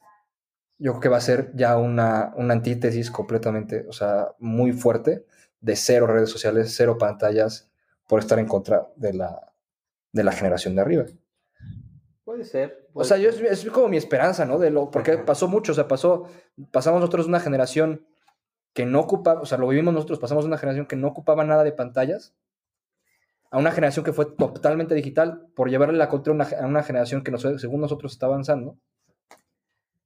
yo creo que va a ser ya una, una antítesis completamente, o sea, muy fuerte de cero redes sociales, cero pantallas, por estar en contra de la, de la generación de arriba. Puede ser. O sea, yo es, como mi esperanza, ¿no? De lo, porque Ajá. pasó mucho, o sea, pasó, pasamos nosotros una generación que no ocupaba, o sea, lo vivimos nosotros, pasamos de una generación que no ocupaba nada de pantallas a una generación que fue totalmente digital por llevarle la contra a una, a una generación que nos- según nosotros está avanzando.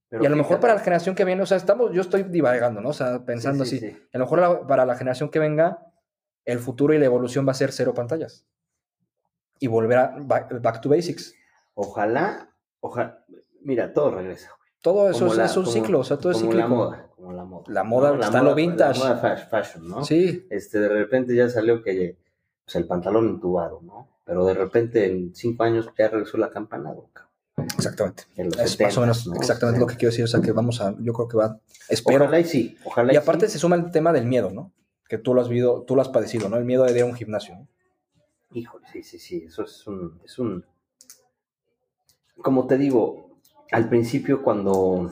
Pero y a lo mejor para la generación que viene, o sea, estamos, yo estoy divagando, ¿no? O sea, pensando sí, así. sí, sí. A lo mejor la- para la generación que venga, el futuro y la evolución va a ser cero pantallas. Y volver a back, back to basics. Ojalá, ojalá. Mira, todo regresa. güey. Todo eso es, la- es un como- ciclo, o sea, todo es como cíclico. la moda, como la moda. La moda, ¿no? está lo vintage. La moda fas- fashion, ¿no? Sí, Este, de repente ya salió que pues, el pantalón entubado, ¿no? Pero de repente en cinco años ya regresó la campanada, cabrón. Exactamente. En los Es más o 70s, menos ¿no? exactamente lo que quiero decir. O sea, que vamos a, yo creo que va, espero. Ojalá y sí, ojalá Y y aparte sí. se suma el tema del miedo, ¿no? Que tú lo has vivido, tú lo has padecido, ¿no? El miedo de ir a un gimnasio. ¿no? Híjole, sí, sí, sí, eso es un, es un... Como te digo, al principio cuando,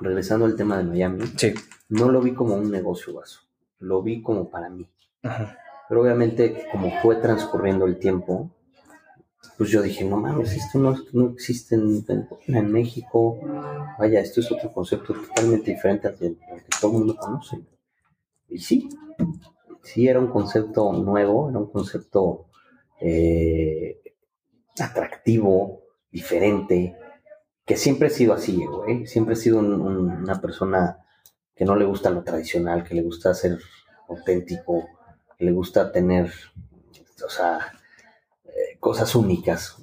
regresando al tema de Miami, Sí. no lo vi como un negocio vaso, lo vi como para mí. Ajá. Pero obviamente, como fue transcurriendo el tiempo, pues yo dije, no mames, esto no, no existe en, México. Vaya, esto es otro concepto totalmente diferente al que, todo el mundo conoce. Y sí, sí era un concepto nuevo, era un concepto eh, atractivo, diferente, que siempre he sido así, güey. Siempre he sido un- un- una persona que no le gusta lo tradicional, que le gusta ser auténtico, que le gusta tener, o sea, cosas únicas.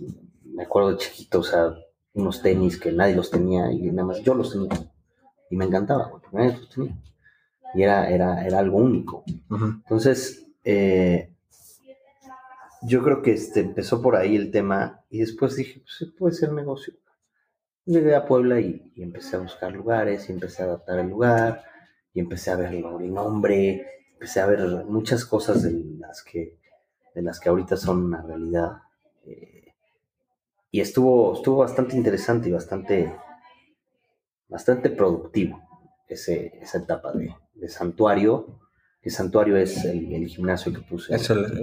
Me acuerdo de chiquito, o sea, unos tenis que nadie los tenía y nada más yo los tenía. Y me encantaba, porque nadie los tenía. Y era, era, era algo único. Entonces, eh, yo creo que este, empezó por ahí el tema y después dije, pues puede ser negocio. Llegué a Puebla y, empecé a buscar lugares y empecé a adaptar el lugar y empecé a ver el nombre, empecé a ver muchas cosas de las que, de las que ahorita son una realidad. Eh, y estuvo, estuvo bastante interesante y bastante, bastante productivo ese, esa etapa de, de santuario el santuario es el, gimnasio que puse.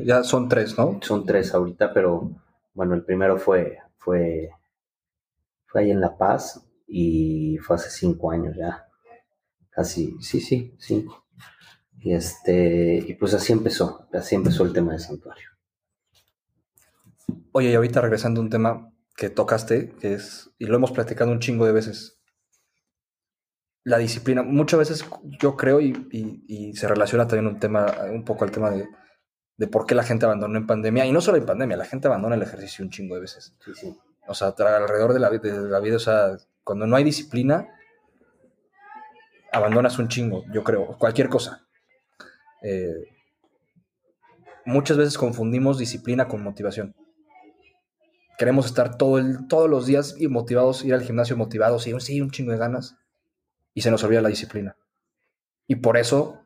ya son tres, ¿no? Son tres ahorita, pero bueno, el primero fue, fue, fue ahí en La Paz y fue hace cinco años ya. Casi, sí, sí, cinco. Y este, y pues así empezó, así empezó el tema del santuario. Oye, y ahorita regresando a un tema que tocaste, que es, y lo hemos platicado un chingo de veces, la disciplina. Muchas veces yo creo, y, se relaciona también un tema, un poco al tema de, de, por qué la gente abandonó en pandemia. Y no solo en pandemia, la gente abandona el ejercicio un chingo de veces. Sí, sí. O sea, alrededor de la, de la vida, o sea, cuando no hay disciplina, abandonas un chingo, yo creo, cualquier cosa. Eh, muchas veces confundimos disciplina con motivación. Queremos estar todo el, todos los días motivados, ir al gimnasio motivados, y sí, un chingo de ganas y se nos olvida la disciplina. Y por eso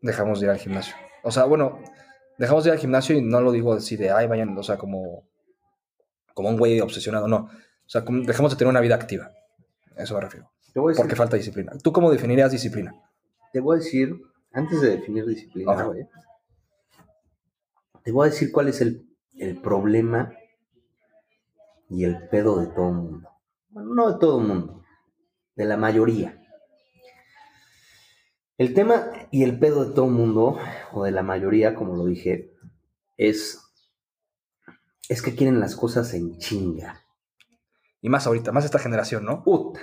dejamos de ir al gimnasio. O sea, bueno, dejamos de ir al gimnasio y no lo digo así de, ay, vayan, o sea, como, como un güey obsesionado, no. O sea, dejamos de tener una vida activa. Eso me refiero. Porque falta disciplina. ¿Tú cómo definirías disciplina? Te voy a decir, antes de definir disciplina, te voy a decir cuál es el, el problema y el pedo de todo el mundo. Bueno, no de todo el mundo, de la mayoría. El tema y el pedo de todo el mundo, o de la mayoría, como lo dije, es, es que quieren las cosas en chinga. Y más ahorita, más esta generación, ¿no? Puta.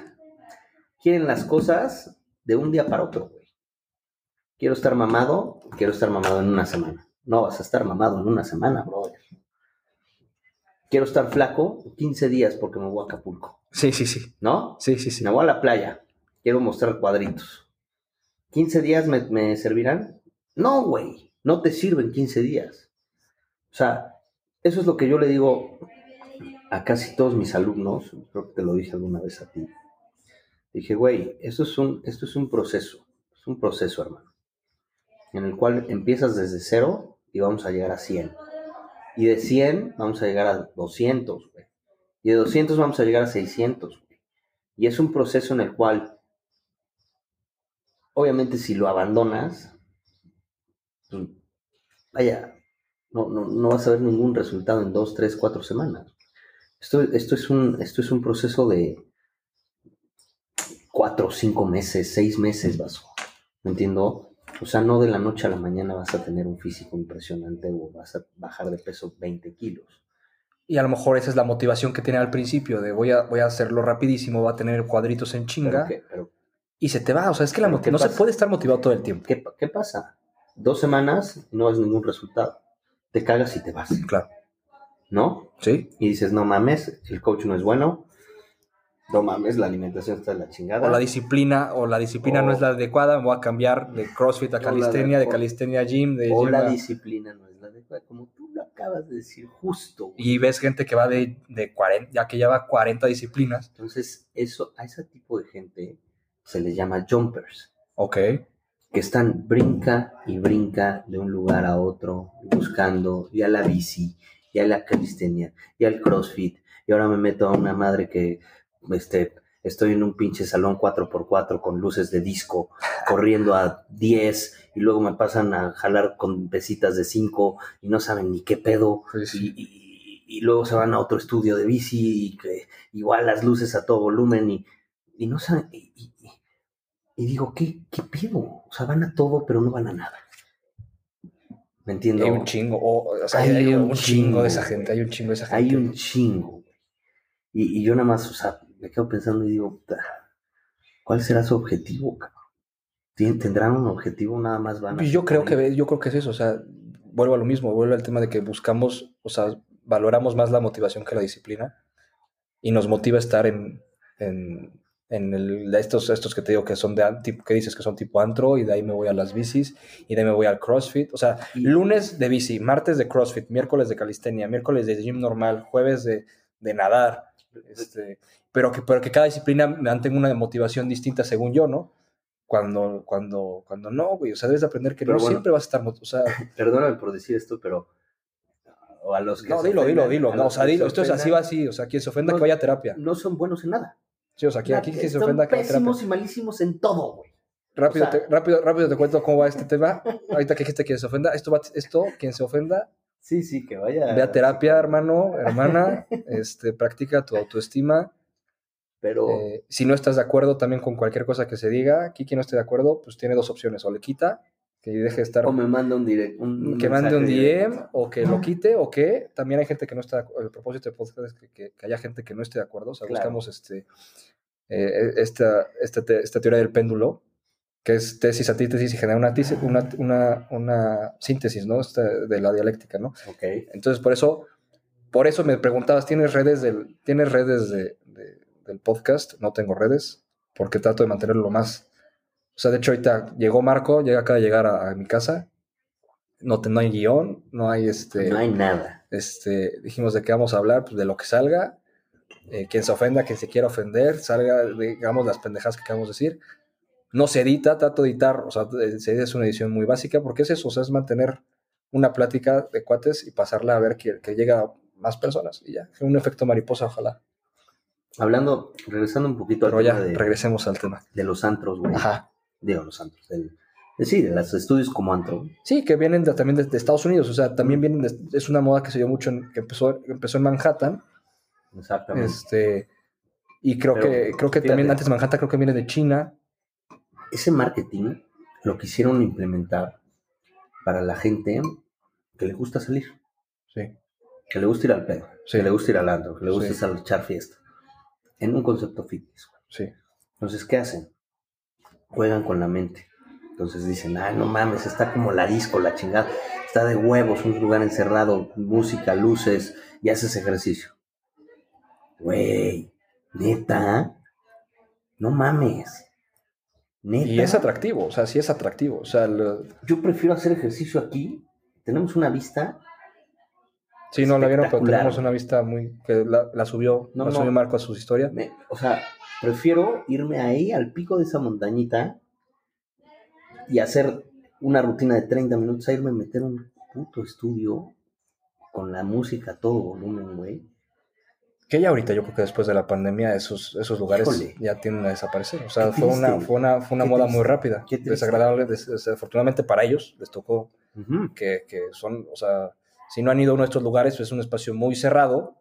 Quieren las cosas de un día para otro, güey. Quiero estar mamado, quiero estar mamado en una semana. No vas a estar mamado en una semana, brother. Quiero estar flaco 15 días porque me voy a Acapulco. Sí, sí, sí. ¿No? Sí, sí, sí. Me voy a la playa. Quiero mostrar cuadritos. ¿15 días me, servirán? No, güey, no te sirven 15 días. O sea, eso es lo que yo le digo a casi todos mis alumnos, creo que te lo dije alguna vez a ti. Dije, güey, esto es un, esto es un proceso, es un proceso, hermano, en el cual empiezas desde cero y vamos a llegar a 100. Y de 100 vamos a llegar a 200, güey. Y de 200 vamos a llegar a 600, güey. Y es un proceso en el cual Obviamente si lo abandonas, pues, vaya, no, no, vas a ver ningún resultado en dos, tres, cuatro semanas. Esto, esto, es, un, esto es un proceso de cuatro, cinco meses, seis meses, vas, ¿me entiendo? O sea, no de la noche a la mañana vas a tener un físico impresionante o vas a bajar de peso 20 kilos. Y a lo mejor esa es la motivación que tiene al principio, de voy a, voy a hacerlo rapidísimo, va a tener cuadritos en chinga y se te va. O sea, es que la no se puede estar motivado todo el tiempo. ¿Qué, pasa? Dos semanas no es ningún resultado. Te cagas y te vas. Claro. ¿No? Sí. Y dices, no mames, el coach no es bueno. No mames, la alimentación está de la chingada. O la disciplina, o la disciplina no es la adecuada, voy a cambiar de CrossFit a calistenia, de, calistenia a gym, de O la disciplina no es la adecuada, como tú lo acabas de decir, justo. Y ves gente que va de, de 40, ya que lleva 40 disciplinas. Entonces, eso, a ese tipo de gente se les llama jumpers. Ok. Que están brinca y brinca de un lugar a otro, buscando ya la bici, ya la calistenia, ya el crossfit. Y ahora me meto a una madre que este, estoy en un pinche salón 4x4 con luces de disco, corriendo a 10 y luego me pasan a jalar con pesitas de 5 y no saben ni qué pedo. Y, luego se van a otro estudio de bici y que igual las luces a todo volumen y, y no saben. Y digo, ¿qué, qué pido? O sea, van a todo, pero no van a nada. ¿Me entiendo? Hay un chingo, o, sea, hay, un, chingo, de esa gente, hay un chingo de esa gente. Hay un chingo. Y, y yo nada más, o sea, me quedo pensando y digo, ¿cuál será su objetivo, cabrón? ¿Tendrán un objetivo? Nada más van a... Pues yo creo que yo creo que es eso, o sea, vuelvo a lo mismo, vuelvo al tema de que buscamos, o sea, valoramos más la motivación que la disciplina y nos motiva estar en, en, en el, estos, estos que te digo que son de que dices que son tipo antro y de ahí me voy a las bicis y de ahí me voy al CrossFit, o sea, lunes de bici, martes de CrossFit, miércoles de calistenia, miércoles de gym normal, jueves de, de nadar, este, pero que, pero que cada disciplina mantenga una motivación distinta según yo, ¿no? Cuando, cuando, cuando no, güey, o sea, debes de aprender que Pero no bueno. siempre vas a estar, o sea, *laughs* Perdóname por decir esto, pero... O a los que no, dilo, dilo, ofendan, dilo, no, o sea, que se dilo, esto es así, va así, o sea, quien se ofenda No, que vaya a terapia. No son buenos en nada. Sí, o sea, aquí, aquí quien se ofenda que vaya a terapia. pésimos y malísimos en todo, güey. Rápido, o sea- te, rápido, rápido te cuento cómo va este tema. Ahorita que dijiste quien se ofenda, esto, va, esto, quien se ofenda, Sí, sí, que vaya... ve a terapia, hermano, hermana, este, practica tu autoestima. Pero... Eh, si no estás de acuerdo también con cualquier cosa que se diga, aquí quien no esté de acuerdo, pues tiene dos opciones, o le quita, que deje de estar, O me manda un direct. Un, que mande un directo. DM, o que lo quite, o que también hay gente que no está de acuerdo. El propósito del podcast es que, que- que haya gente que no esté de acuerdo, o sea, Claro. buscamos este, eh, esta, esta, te- esta teoría del péndulo, que es tesis, antítesis y genera una, tisi- una, una, una síntesis, ¿no? Esta de la dialéctica, ¿no? Ok. Entonces, por eso, por eso me preguntabas, ¿tienes redes del, ¿tienes redes de, de- del podcast? No tengo redes, porque trato de mantenerlo lo más. O sea, de hecho, ahorita llegó Marco, llega acaba de llegar a, a mi casa. No, te- no hay guion, no hay este. No hay nada. este, dijimos de qué vamos a hablar, pues de lo que salga. Eh, quien se ofenda, quien se quiera ofender, salga, digamos, las pendejas que queramos decir. No se edita, trato de editar, o sea, eh, se- es una edición muy básica, porque es eso, o sea, es mantener una plática de cuates y pasarla a ver que, que llega a más personas y ya, un efecto mariposa, ojalá. Hablando, regresando un poquito al Pero ya, tema de, regresemos al tema. de los antros, güey. Ajá. Digo, los antros. del- de- sí, de los estudios como antro. Sí, que vienen de- también de, de Estados Unidos, o sea, también vienen, de- es una moda que se dio mucho, en- que empezó, empezó en Manhattan, Exactamente. este, y creo Pero, que, creo que fíjate. también antes de Manhattan creo que viene de China, Ese marketing lo quisieron implementar para la gente que le gusta salir, sí, que le gusta ir al pedo, Sí. que le gusta ir al antro, que le gusta Sí. echar fiesta. En un concepto fitness. sí. Entonces, ¿qué hacen? Juegan con la mente. Entonces dicen, ah, no mames, está como la disco, la chingada. Está de huevos, un lugar encerrado, música, luces, y haces ejercicio. Güey, neta, no mames. Neta. Y es atractivo, o sea, sí es atractivo. O sea, Yo prefiero hacer ejercicio aquí. Tenemos una vista. Sí, no la vieron, pero tenemos una vista muy. que la, la subió, No, la no. subió Marco a sus historias. me- o sea, prefiero irme ahí al pico de esa montañita y hacer una rutina de 30 minutos a irme a meter un puto estudio con la música a todo volumen, güey. Que ya ahorita yo creo que después de la pandemia esos, esos lugares Híjole. ya tienden a desaparecer. O sea, fue una, fue una, fue una moda triste. muy rápida. Desagradable, des- desafortunadamente para ellos les tocó que, que son, o sea, si no han ido a uno de estos lugares, pues es un espacio muy cerrado,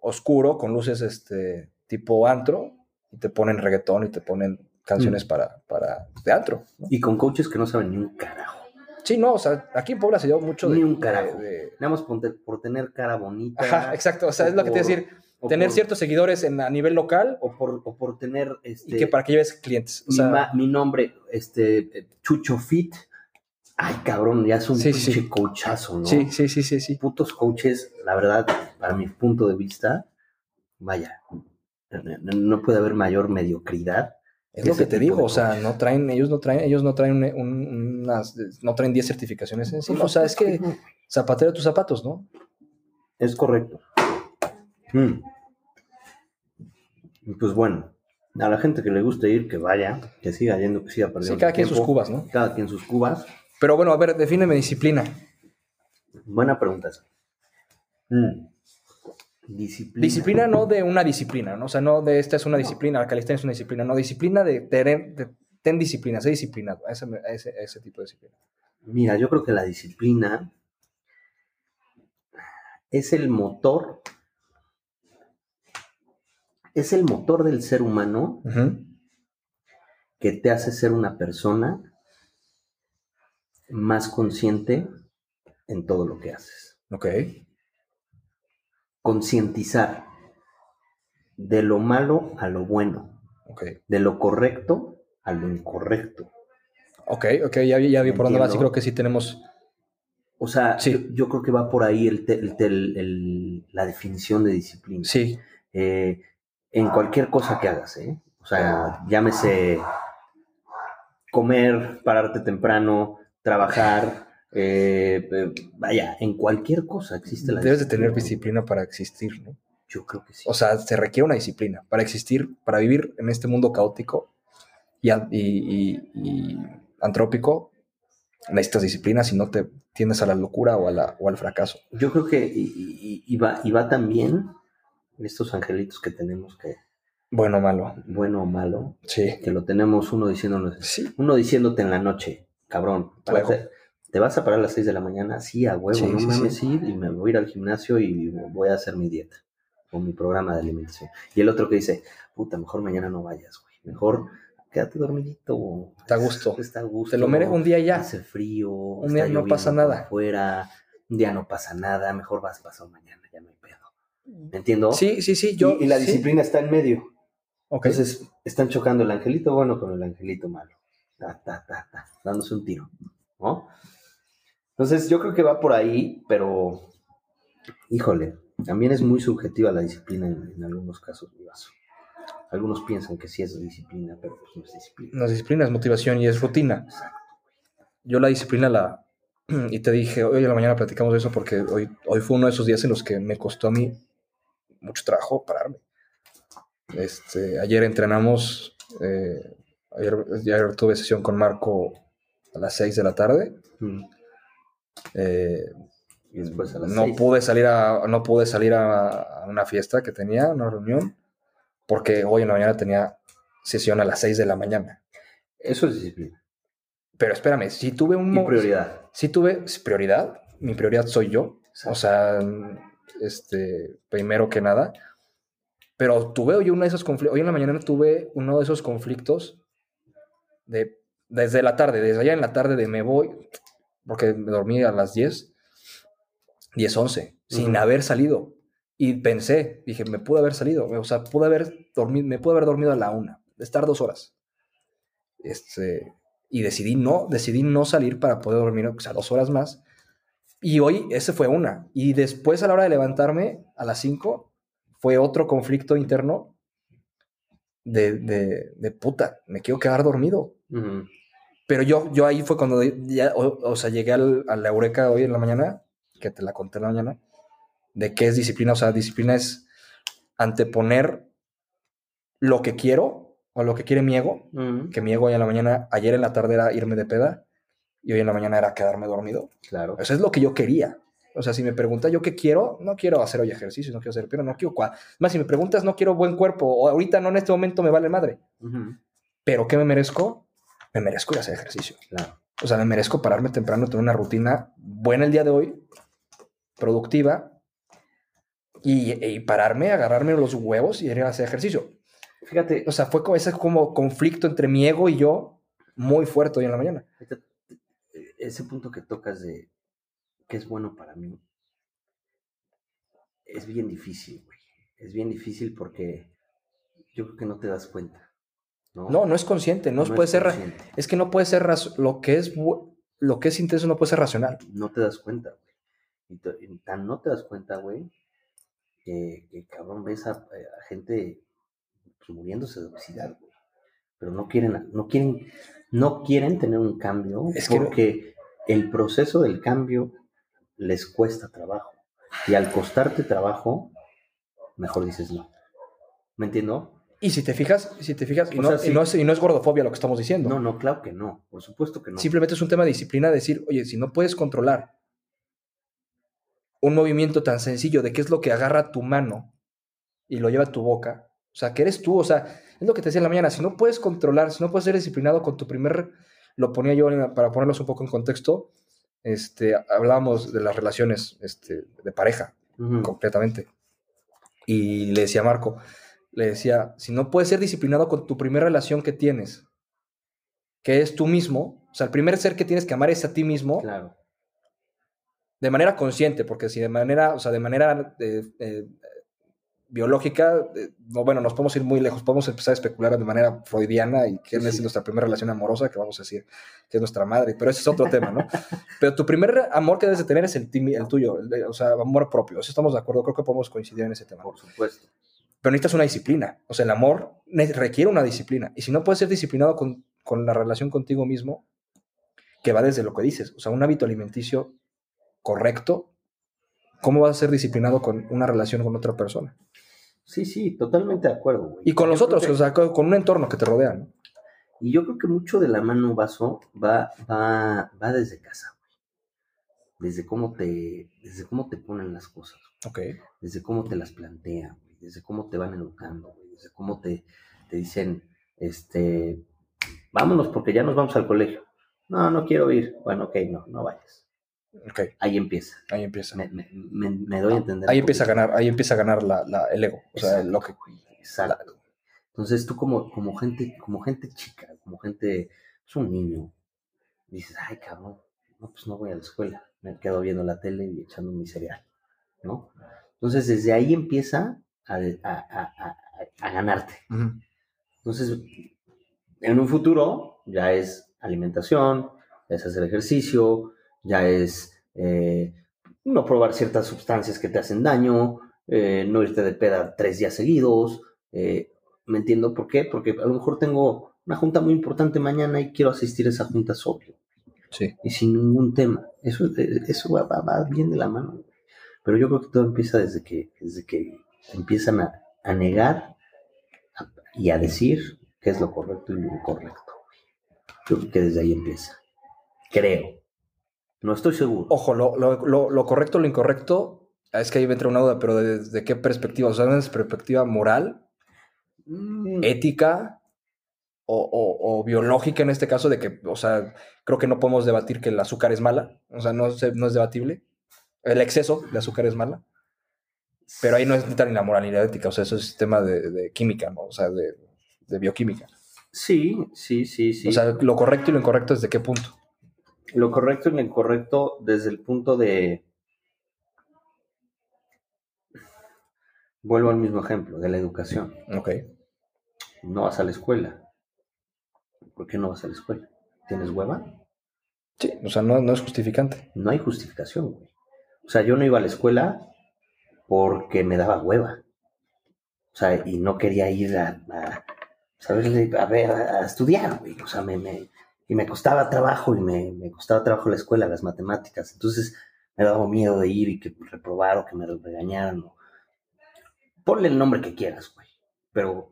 oscuro, con luces este, tipo antro, y te ponen reggaetón y te ponen canciones para, para de antro. ¿no? Y con coaches que no saben ni un carajo. Sí, no, o sea, aquí en Puebla se dio mucho de... Ni un de- carajo. de- Nada más por, te- por tener cara bonita. Ajá, exacto, o sea, es lo que te iba a decir, tener por- ciertos seguidores en, a nivel local O por, o por tener este, y que para que lleves clientes. O mi, sea, ma- mi nombre, este, Chucho Fit. Ay, cabrón, ya es un Sí, pinche sí. coachazo, ¿no? sí, sí, sí, sí, sí. Putos coaches, la verdad, para mi punto de vista, vaya, no- no puede haber mayor mediocridad. Es lo que te digo, o sea, no traen, ellos no traen, ellos no traen un- un- unas, no traen 10 certificaciones encima. O sea, es que zapatero tus zapatos, ¿no? Es correcto. Mm. Pues bueno, a la gente que le guste ir, que vaya, que siga yendo, que siga perdiendo. Sí, cada quien sus cubas, ¿no? Cada quien sus cubas. Pero bueno, a ver, defíneme disciplina. Buena pregunta. Mm. Disciplina. Disciplina no de una disciplina, ¿no? O sea, no de esta es una disciplina, la calistenia es una disciplina, no, disciplina de, tener- de- ten disciplina, sé disciplinado, ese, ese, ese tipo de disciplina. Mira, yo creo que la disciplina es el motor, es el motor del ser humano que te hace ser una persona más consciente en todo lo que haces. Ok, Concientizar de lo malo a lo bueno, ok. de lo correcto a lo incorrecto. Ok, ok, ya, vi- ya vi por dónde vas y creo que sí tenemos... O sea, Sí. yo, yo creo que va por ahí el te- el te- el- el- la definición de disciplina. Sí, Eh, en cualquier cosa que hagas, ¿eh? O sea, llámese comer, pararte temprano, trabajar, eh, vaya, en cualquier cosa existe la debes de tener disciplina. para existir, ¿no? Yo creo que sí. O sea, se requiere una disciplina para existir, para vivir en este mundo caótico y, y- y- y antrópico. Necesitas disciplina si no te tiendes a la locura o, a la- o al fracaso. Yo creo que y va, y va también estos angelitos que tenemos que, Bueno o malo. bueno o malo, Sí. que lo tenemos uno diciéndonos, Sí. uno diciéndote en la noche, cabrón, ¿te vas a parar a las 6 de la mañana? Sí, a huevo, Sí, no sí, mames, sí. sí, y me voy a ir al gimnasio y voy a hacer mi dieta o mi programa de alimentación. Y el otro que dice, puta, mejor mañana no vayas, güey, mejor quédate dormidito. Está a gusto. Está a gusto. Te lo mereces un día ya. Hace frío, Un día no pasa nada. Afuera, un día no pasa nada, mejor vas pasado mañana, ya no hay pedo. ¿Me entiendo? Sí, sí, sí. Yo, y, y la sí. disciplina está en medio. Ok. Entonces, están chocando el angelito bueno con el angelito malo. Ta, ta, ta, ta, dándose un tiro. ¿No? Entonces, yo creo que va por ahí, pero, híjole, también es muy subjetiva la disciplina en, en algunos casos, mi vaso. Algunos piensan que sí es disciplina, pero pues no es disciplina. No es disciplina, es motivación y es rutina. Yo la disciplina la... *clears throat* Y te dije, hoy en la mañana platicamos de eso porque hoy, hoy fue uno de esos días en los que me costó a mí mucho trabajo pararme. Este, ayer entrenamos, eh, ayer, ayer tuve sesión con Marco a las 6 de la tarde. Mm. Eh, Y después a las no seis. pude salir a no pude salir a, a una fiesta que tenía, una reunión, porque hoy en la mañana tenía sesión a las 6 de la mañana. Eso es disciplina. Pero espérame, si tuve un Y prioridad. si tuve prioridad, mi prioridad soy yo, Exacto. o sea, este, primero que nada. Pero tuve yo uno de esos conflictos, hoy en la mañana tuve uno de esos conflictos de desde la tarde, desde allá en la tarde de me voy, porque me dormí a las 10, 10, 11, sin haber salido. Y pensé, dije, me pude haber salido, o sea, pude haber dormido, me pude haber dormido a la una, estar dos horas. Este, y decidí no, decidí no salir para poder dormir, o sea, dos horas más. Y hoy ese fue una. Y después a la hora de levantarme, a las 5, fue otro conflicto interno de, de, de puta, me quiero quedar dormido. Ujú. Pero yo, yo ahí fue cuando ya, o, o sea, llegué al- a la eureka hoy en la mañana, que te la conté en la mañana, de qué es disciplina. O sea, disciplina es anteponer lo que quiero o lo que quiere mi ego, Ujú. que mi ego hoy en la mañana, ayer en la tarde era irme de peda y hoy en la mañana era quedarme dormido. Claro. Eso es lo que yo quería. O sea, si me preguntas yo qué quiero, no quiero hacer hoy ejercicio, no quiero hacer pero no quiero cua- Más, si me preguntas, no quiero buen cuerpo, o ahorita no en este momento me vale madre. Ujú. Pero ¿qué me merezco? Me merezco ir a hacer ejercicio. Claro. O sea, me merezco pararme temprano, tener una rutina buena el día de hoy, productiva, y, y pararme, agarrarme los huevos y ir a hacer ejercicio. Fíjate, O sea, fue como ese como conflicto entre mi ego y yo muy fuerte hoy en la mañana. Fíjate, ese punto que tocas de que es bueno para mí es bien difícil, güey. Es bien difícil porque yo creo que no te das cuenta. No, No, no es consciente, no, No puede ser, consciente. es que no puede ser lo que es lo que es intenso no puede ser racional. No te das cuenta, güey. Y, tan no te das cuenta, güey, que, que, cabrón ves a, a gente pues, muriéndose de obesidad, güey. Pero no quieren, no quieren, no quieren tener un cambio Es que porque el proceso del cambio les cuesta trabajo. Y al costarte trabajo, mejor dices no. ¿Me entiendo? Y si te fijas, si te fijas, y, no, sea, y sí. no es, y no es gordofobia lo que estamos diciendo. No, no, claro que no. Por supuesto que no. Simplemente es un tema de disciplina, decir, oye, si no puedes controlar un movimiento tan sencillo de qué es lo que agarra tu mano y lo lleva a tu boca, o sea, que eres tú, o sea, es lo que te decía en la mañana, si no puedes controlar, si no puedes ser disciplinado con tu primer, lo ponía yo para ponerlos un poco en contexto, este, hablábamos de las relaciones este, de pareja, Ujú. completamente. Y le decía a Marco, le decía, si no puedes ser disciplinado con tu primera relación que tienes, que es tú mismo, o sea, el primer ser que tienes que amar es a ti mismo, Claro. de manera consciente, porque si de manera, o sea, de manera eh, eh, biológica, eh, no, bueno, nos podemos ir muy lejos, podemos empezar a especular de manera freudiana y Sí, es sí. nuestra primera relación amorosa, que vamos a decir que es nuestra madre, pero ese es otro tema, ¿no? Pero tu primer amor que debes de tener es el, el tuyo, el o sea, amor propio, eso estamos de acuerdo, creo que podemos coincidir en ese tema. Por supuesto. Pero necesitas una disciplina, o sea, el amor requiere una disciplina, y si no puedes ser disciplinado con, con la relación contigo mismo, que va desde lo que dices, o sea, un hábito alimenticio correcto, ¿cómo vas a ser disciplinado con una relación con otra persona? Sí, sí, totalmente de acuerdo, güey. Y con Yo los otros, que- o sea, con un entorno que te rodea, ¿no? Y yo creo que mucho de la mano vaso va, va, va desde casa, güey. Desde cómo te, desde cómo te ponen las cosas, Ok. desde cómo te las plantean, güey, desde cómo te van educando, güey, desde cómo te, te dicen, este, vámonos porque ya nos vamos al colegio. No, no quiero ir. Bueno, ok, no, no vayas. Ok, Ahí empieza. ahí empieza. Me, me- me- me doy a entender. Ahí empieza a ganar, ahí empieza a ganar la, la- el ego. O sea, Exacto, lo que. exacto. Entonces tú como, como gente, como gente chica, como gente, es un niño, dices, ay cabrón, no, pues no voy a la escuela, me quedo viendo la tele y echando mi cereal, ¿no? Entonces desde ahí empieza a, a- a- a- ganarte. Entonces, en un futuro ya es alimentación, ya es hacer ejercicio, ya es eh, no probar ciertas sustancias que te hacen daño, eh, no irte de peda tres días seguidos. eh, ¿Me entiendo por qué? Porque a lo mejor tengo una junta muy importante mañana y quiero asistir a esa junta sobrio Sí. y sin ningún tema. Eso, eh, eso va, va- va bien de la mano. Pero yo creo que todo empieza desde que, desde que empiezan a, a negar a- y a decir qué es lo correcto y lo incorrecto. Yo creo que desde ahí empieza. Creo. No estoy seguro. Ojo, lo, lo- lo- lo correcto, lo incorrecto, es que ahí me entra una duda, pero ¿desde qué perspectiva? O sea, ¿desde perspectiva moral, Mm, ética o, o- o biológica en este caso? De que, o sea, creo que no podemos debatir que el azúcar es mala. O sea, no, no es debatible. El exceso de azúcar es mala. Pero ahí no es ni la moral ni la ética. O sea, eso es tema de, de química, ¿no? O sea, de, de bioquímica. Sí, sí, sí, sí. O sea, lo correcto y lo incorrecto, ¿desde qué punto? lo correcto y lo incorrecto desde el punto de... Vuelvo al mismo ejemplo, de la educación. Ok. No vas a la escuela. ¿Por qué no vas a la escuela? ¿Tienes hueva? Sí, o sea, no, no es justificante. No hay justificación, güey. O sea, yo no iba a la escuela porque me daba hueva. O sea, y no quería ir a, a, a ver, a estudiar, güey. O sea, me, me- y me costaba trabajo y me, me costaba trabajo la escuela, las matemáticas. Entonces me daba miedo de ir y que reprobar o que me regañaran. o- Ponle el nombre que quieras, güey. Pero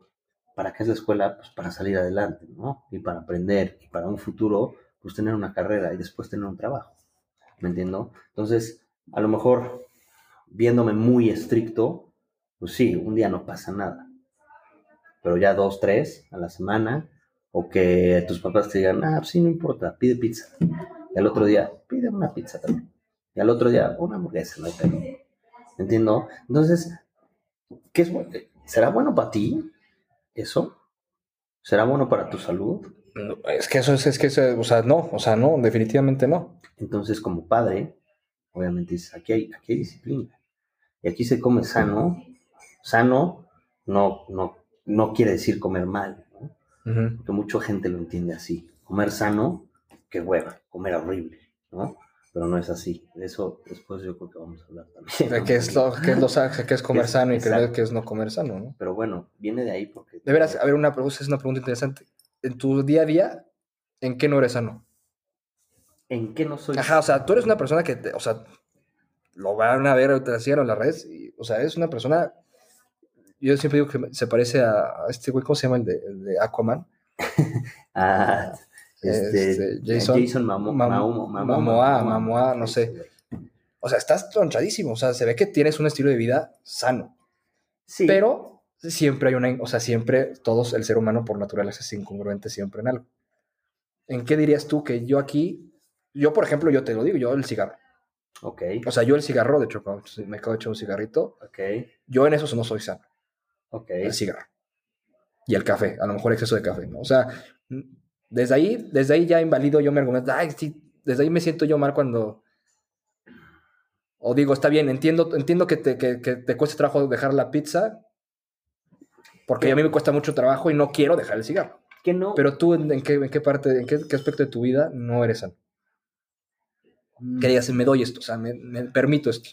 ¿para qué es la escuela? Pues para salir adelante, ¿no? Y para aprender y para un futuro, pues tener una carrera y después tener un trabajo. ¿Me entiendo? Entonces, a lo mejor, viéndome muy estricto, pues sí, un día no pasa nada. Pero ya dos, tres a la semana, o que tus papás te digan, ah, pues sí, no importa, pide pizza. Y al otro día, pide una pizza también. Y al otro día, una hamburguesa, no hay pedo. ¿Me entiendo? Entonces, ¿qué es bueno? ¿Será bueno para ti eso? ¿Será bueno para tu salud? No, Es que eso es, es que, eso- o sea, no, o sea, no, definitivamente no. Entonces, como padre, obviamente dices, aquí hay, aquí hay disciplina. Y aquí se come sano. Sano no, no, no quiere decir comer mal, ¿no? Porque mucha gente lo entiende así. Comer sano, qué hueva, comer horrible, ¿no? Pero no es así. De eso después yo creo que vamos a hablar también. De qué es lo, qué es lo qué es comer Es- sano y qué es no comer sano, ¿no? Pero bueno, viene de ahí porque... De veras, a ver, una pregunta, es una pregunta interesante. En tu día a día, ¿en qué no eres sano? ¿En qué no soy? Ajá, o sea, tú eres una persona que, te- o sea, lo van a ver en las redes, y, o sea, es una persona, yo siempre digo que se parece a, a este güey, ¿cómo se llama? El de, el de Aquaman. *laughs* Ah, *laughs* este, Este, Jason- Jason, Mamo- Mam- Mamomo- Mamomo- Momoa, Mamomo- Momoa, no sé. O sea, estás tronchadísimo, o sea, se ve que tienes un estilo de vida sano, Sí. pero siempre hay una, o sea, siempre, todos, el ser humano por naturaleza es incongruente siempre en algo. ¿En qué dirías tú que yo aquí, yo por ejemplo, yo te lo digo, yo el cigarro. Ok, O sea, yo el cigarro, de hecho, me acabo de echar un cigarrito, ok, yo en eso no soy sano. ok. el cigarro. Y el café, a lo mejor exceso de café, ¿no? O sea, mm, desde ahí, desde ahí ya invalido yo mi argumento. Ay, sí, desde ahí me siento yo mal cuando... O digo, está bien, entiendo, entiendo que te, que, que te cueste trabajo dejar la pizza, Porque a mí me cuesta mucho trabajo y no quiero dejar el cigarro. Que no. Pero tú, ¿en, en qué, en qué parte, en qué, qué aspecto de tu vida no eres sano? Mm, Que digas, me doy esto, o sea, me, me permito esto.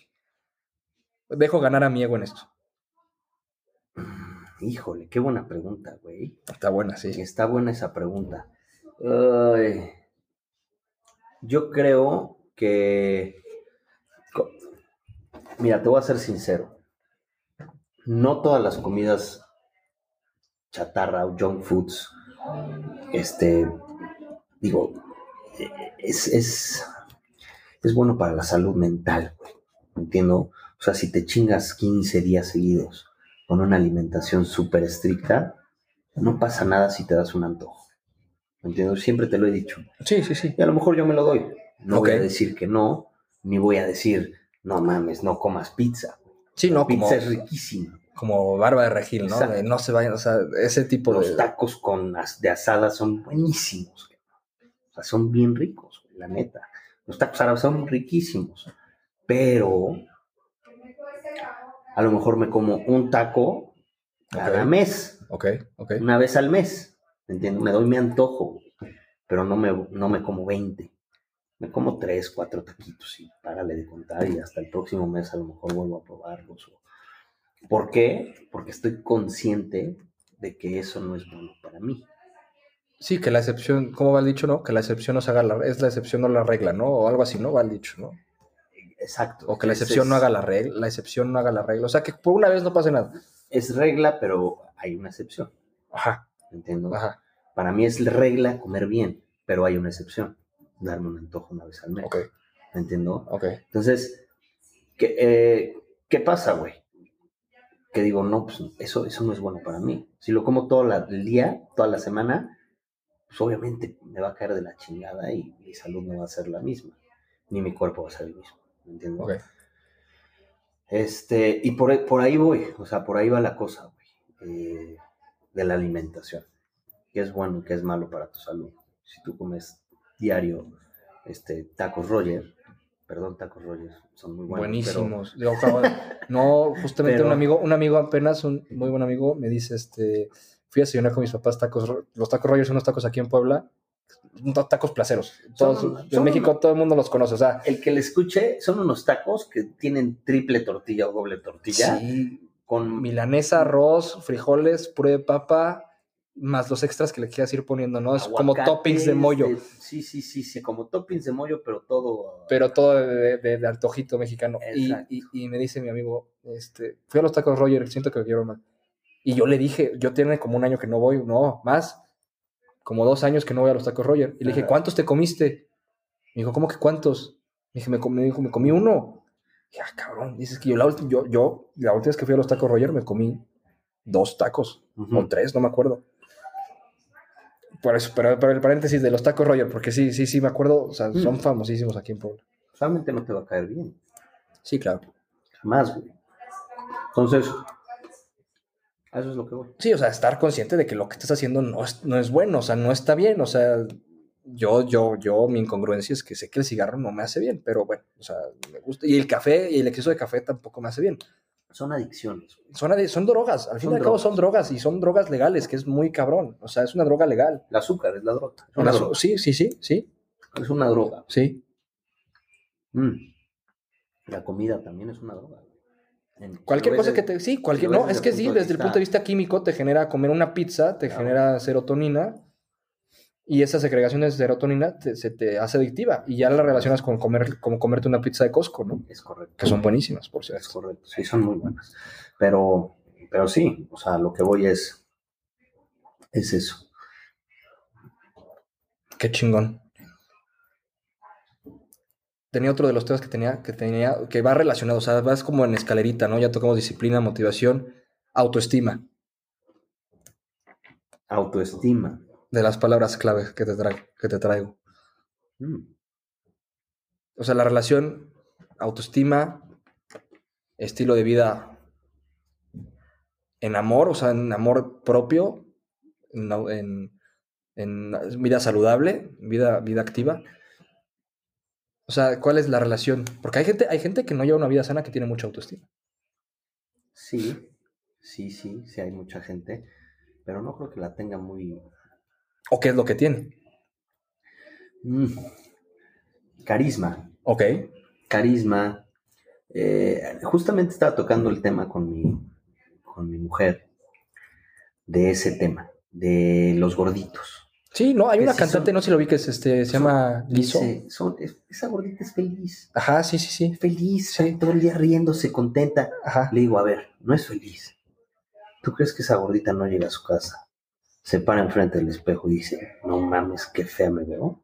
Dejo ganar a mi ego en esto. Híjole, qué buena pregunta, güey. Está buena, sí. Está buena esa pregunta. Ay, yo creo que... Mira, te voy a ser sincero. No todas las comidas chatarra o junk foods, este, digo, eh, es, es, es bueno para la salud mental, güey. Entiendo. O sea, si te chingas 15 días seguidos con una alimentación súper estricta, no pasa nada si te das un antojo. ¿Entiendo? Siempre te lo he dicho. Sí, sí, sí. Y a lo mejor yo me lo doy. No voy a decir que no, ni voy a decir, no mames, no comas pizza. Sí, no, pizza como, es riquísima. como barba de regil, ¿no? De no se vayan, o sea, ese tipo Los de... tacos con as- de asada son buenísimos. O sea, son bien ricos, güey, la neta. Los tacos árabes son riquísimos. Pero a lo mejor me como un taco cada mes, Ok, ok. una vez al mes. ¿Entiendes? Me doy mi antojo, pero no me, no me como 20. Me como 3, 4 taquitos y párale de contar y hasta el próximo mes a lo mejor vuelvo a probarlos. ¿Por qué? Porque estoy consciente de que eso no es bueno para mí. Sí, que la excepción, ¿cómo va el dicho, no? Que la excepción no se haga la... Es la excepción no la regla, ¿no? O algo así, ¿no? Va el dicho, ¿no? Exacto. O que la excepción es- no haga la regla, la excepción no haga la regla. O sea, que por una vez no pase nada. Es regla, pero hay una excepción. Ajá, ¿Entiendo? ajá, Para mí es regla comer bien, pero hay una excepción. Darme un antojo una vez al mes. ok, ¿Entiendo? ok. Entonces, ¿qué, eh, ¿qué pasa, güey? Que digo, no, pues eso, eso no es bueno para mí. Si lo como todo la- el día, toda la semana, pues obviamente me va a caer de la chingada y mi salud no va a ser la misma. Ni mi cuerpo va a ser el mismo. ¿me entiendes? Este, y por, ahí- por ahí voy, o sea, por ahí va la cosa, güey, eh, de la alimentación. ¿Qué es bueno y qué es malo para tu salud? Si tú comes diario este, tacos Roger, perdón, tacos Roger, son muy buenos. Buenísimos. Yo No, *laughs* justamente Pero- un amigo, un amigo apenas, un muy buen amigo, me dice, este, fui a desayunar con mis papás tacos, los tacos Rogers son unos tacos aquí en Puebla, tacos placeros. Todos, Son- en son México unos- todo el mundo los conoce, o sea, el que le escuche son unos tacos que tienen triple tortilla o doble tortilla sí, con milanesa, arroz, frijoles, puré de papa, más los extras que le quieras ir poniendo, ¿no? Es como toppings de mollo, de- sí, sí, sí, sí, como toppings de mollo, pero todo. pero todo de, de- de antojito mexicano. Y, y- y me dice mi amigo, este, fui a los tacos Roger, siento que lo quiero más. Y yo le dije, yo tiene como un año que no voy, no, más, como dos años que no voy a los tacos Roger. Y le dije, Ajá. ¿cuántos te comiste? Me dijo, ¿cómo que cuántos? Me dije, me comí, me dijo, me comí uno. Y, ah, cabrón, dices que yo la, yo, yo, la última vez que fui a los tacos Roger me comí dos tacos, o tres, no me acuerdo. Por eso, pero, pero el paréntesis de los tacos Roger, porque sí, sí, sí, me acuerdo, o sea, son Mm. famosísimos aquí en Puebla. Realmente no te va a caer bien. Sí, claro. Jamás, güey. Entonces, a eso es lo que voy. Sí, o sea, estar consciente de que lo que estás haciendo no es, no es bueno, o sea, no está bien, o sea, yo, yo, yo, mi incongruencia es que sé que el cigarro no me hace bien, pero bueno, o sea, me gusta, y el café, y el exceso de café tampoco me hace bien. Son adicciones. Son, adi- son drogas, al fin y al cabo son drogas, y son drogas legales, que es muy cabrón, o sea, es una droga legal. El azúcar es la droga. Es una Una- droga. sí, sí, sí, sí, Es una droga. sí. Mm. La comida también es una droga. Cualquier cosa que te... Sí, cualquier... No, es que sí, desde el punto de vista químico te genera comer una pizza, te Claro. genera serotonina y esa segregación de serotonina te- se te hace adictiva y ya la relacionas con comer, como comerte una pizza de Costco, ¿no? Es correcto. Que son buenísimas, por Es cierto. correcto. Sí, son muy buenas. Pero, pero sí, o sea, lo que voy es. Es eso. Qué chingón. Tenía otro de los temas que tenía, que tenía, que va relacionado, o sea, vas como en escalerita, ¿no? Ya tocamos disciplina, motivación, autoestima, Autoestima. de las palabras clave que te traigo. Que te traigo. Mm. O sea, la relación autoestima, estilo de vida en amor, o sea, en amor propio, en, en- en vida saludable, vida, vida activa. O sea, ¿cuál es la relación? Porque hay gente, hay gente que no lleva una vida sana que tiene mucha autoestima. Sí, Sí, sí, sí hay mucha gente, pero no creo que la tenga muy... ¿O qué es lo que tiene? Mm, carisma. Ok. Carisma. Eh, justamente estaba tocando el tema con mi, con mi mujer de ese tema, de los gorditos. Sí, no, hay una cantante, son- no sé si lo vi, que es, este, se llama Liso. Dice, son- es- esa gordita es feliz, Ajá, sí, sí, sí. feliz, Sí. todo el día riéndose, contenta. Ajá. Le digo, a ver, no es feliz. ¿Tú crees que esa gordita no llega a su casa? Se para enfrente del espejo y dice, no mames, qué fea me veo.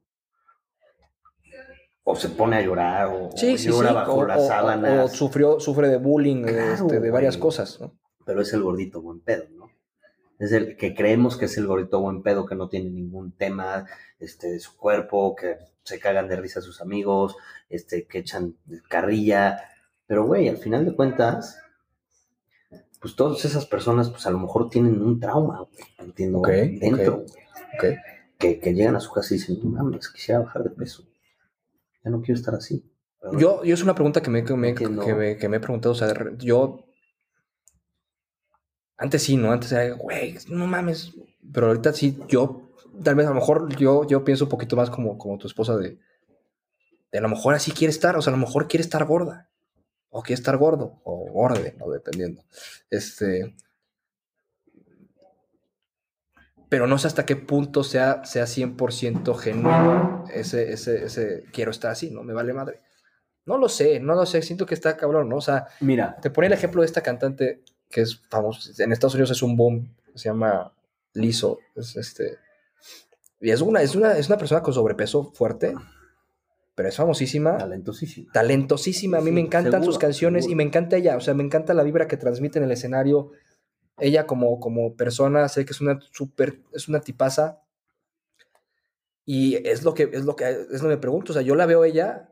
O se pone a llorar, o, Sí, o sí, llora bajo O, las o- sábanas. o sufrió, sufre de bullying, Claro, este, de varias cosas, ¿no? Pero es el gordito buen pedo, ¿no? Es el que creemos que es el gordito buen pedo, que no tiene ningún tema este, de su cuerpo, que se cagan de risa a sus amigos, este, que echan carrilla. Pero, güey, al final de cuentas, pues todas esas personas, pues a lo mejor tienen un trauma, güey, entiendo, dentro. Que, que llegan a su casa y dicen, no mames, quisiera bajar de peso. Ya no quiero estar así. Pero, Yo, yo es una pregunta que me, que me, que me, que me he preguntado, o sea, yo... Antes sí, ¿no? Antes era, güey, no mames. Pero ahorita sí, yo, tal vez a lo mejor yo, yo pienso un poquito más como, como tu esposa de, de a lo mejor así quiere estar, o sea, a lo mejor quiere estar gorda. O quiere estar gordo, o gorde, ¿no? Dependiendo. Este... Pero no sé hasta qué punto sea, sea 100% genuino ese, ese, ese quiero estar así, ¿no? Me vale madre. No lo sé, no lo sé, siento que está cabrón, ¿no? O sea, Mira, te ponía el ejemplo de esta cantante que es famosa, en Estados Unidos es un boom, se llama Lizzo, es este, y es una, es una, es una persona con sobrepeso fuerte, pero es famosísima, talentosísima. talentosísima, a mí Sí, me encantan seguro, sus canciones y me encanta ella, o sea, me encanta la vibra que transmite en el escenario, ella como, como persona, sé que es una súper, es una tipaza, y es lo que, es lo que, es lo que me pregunto, o sea, yo la veo a ella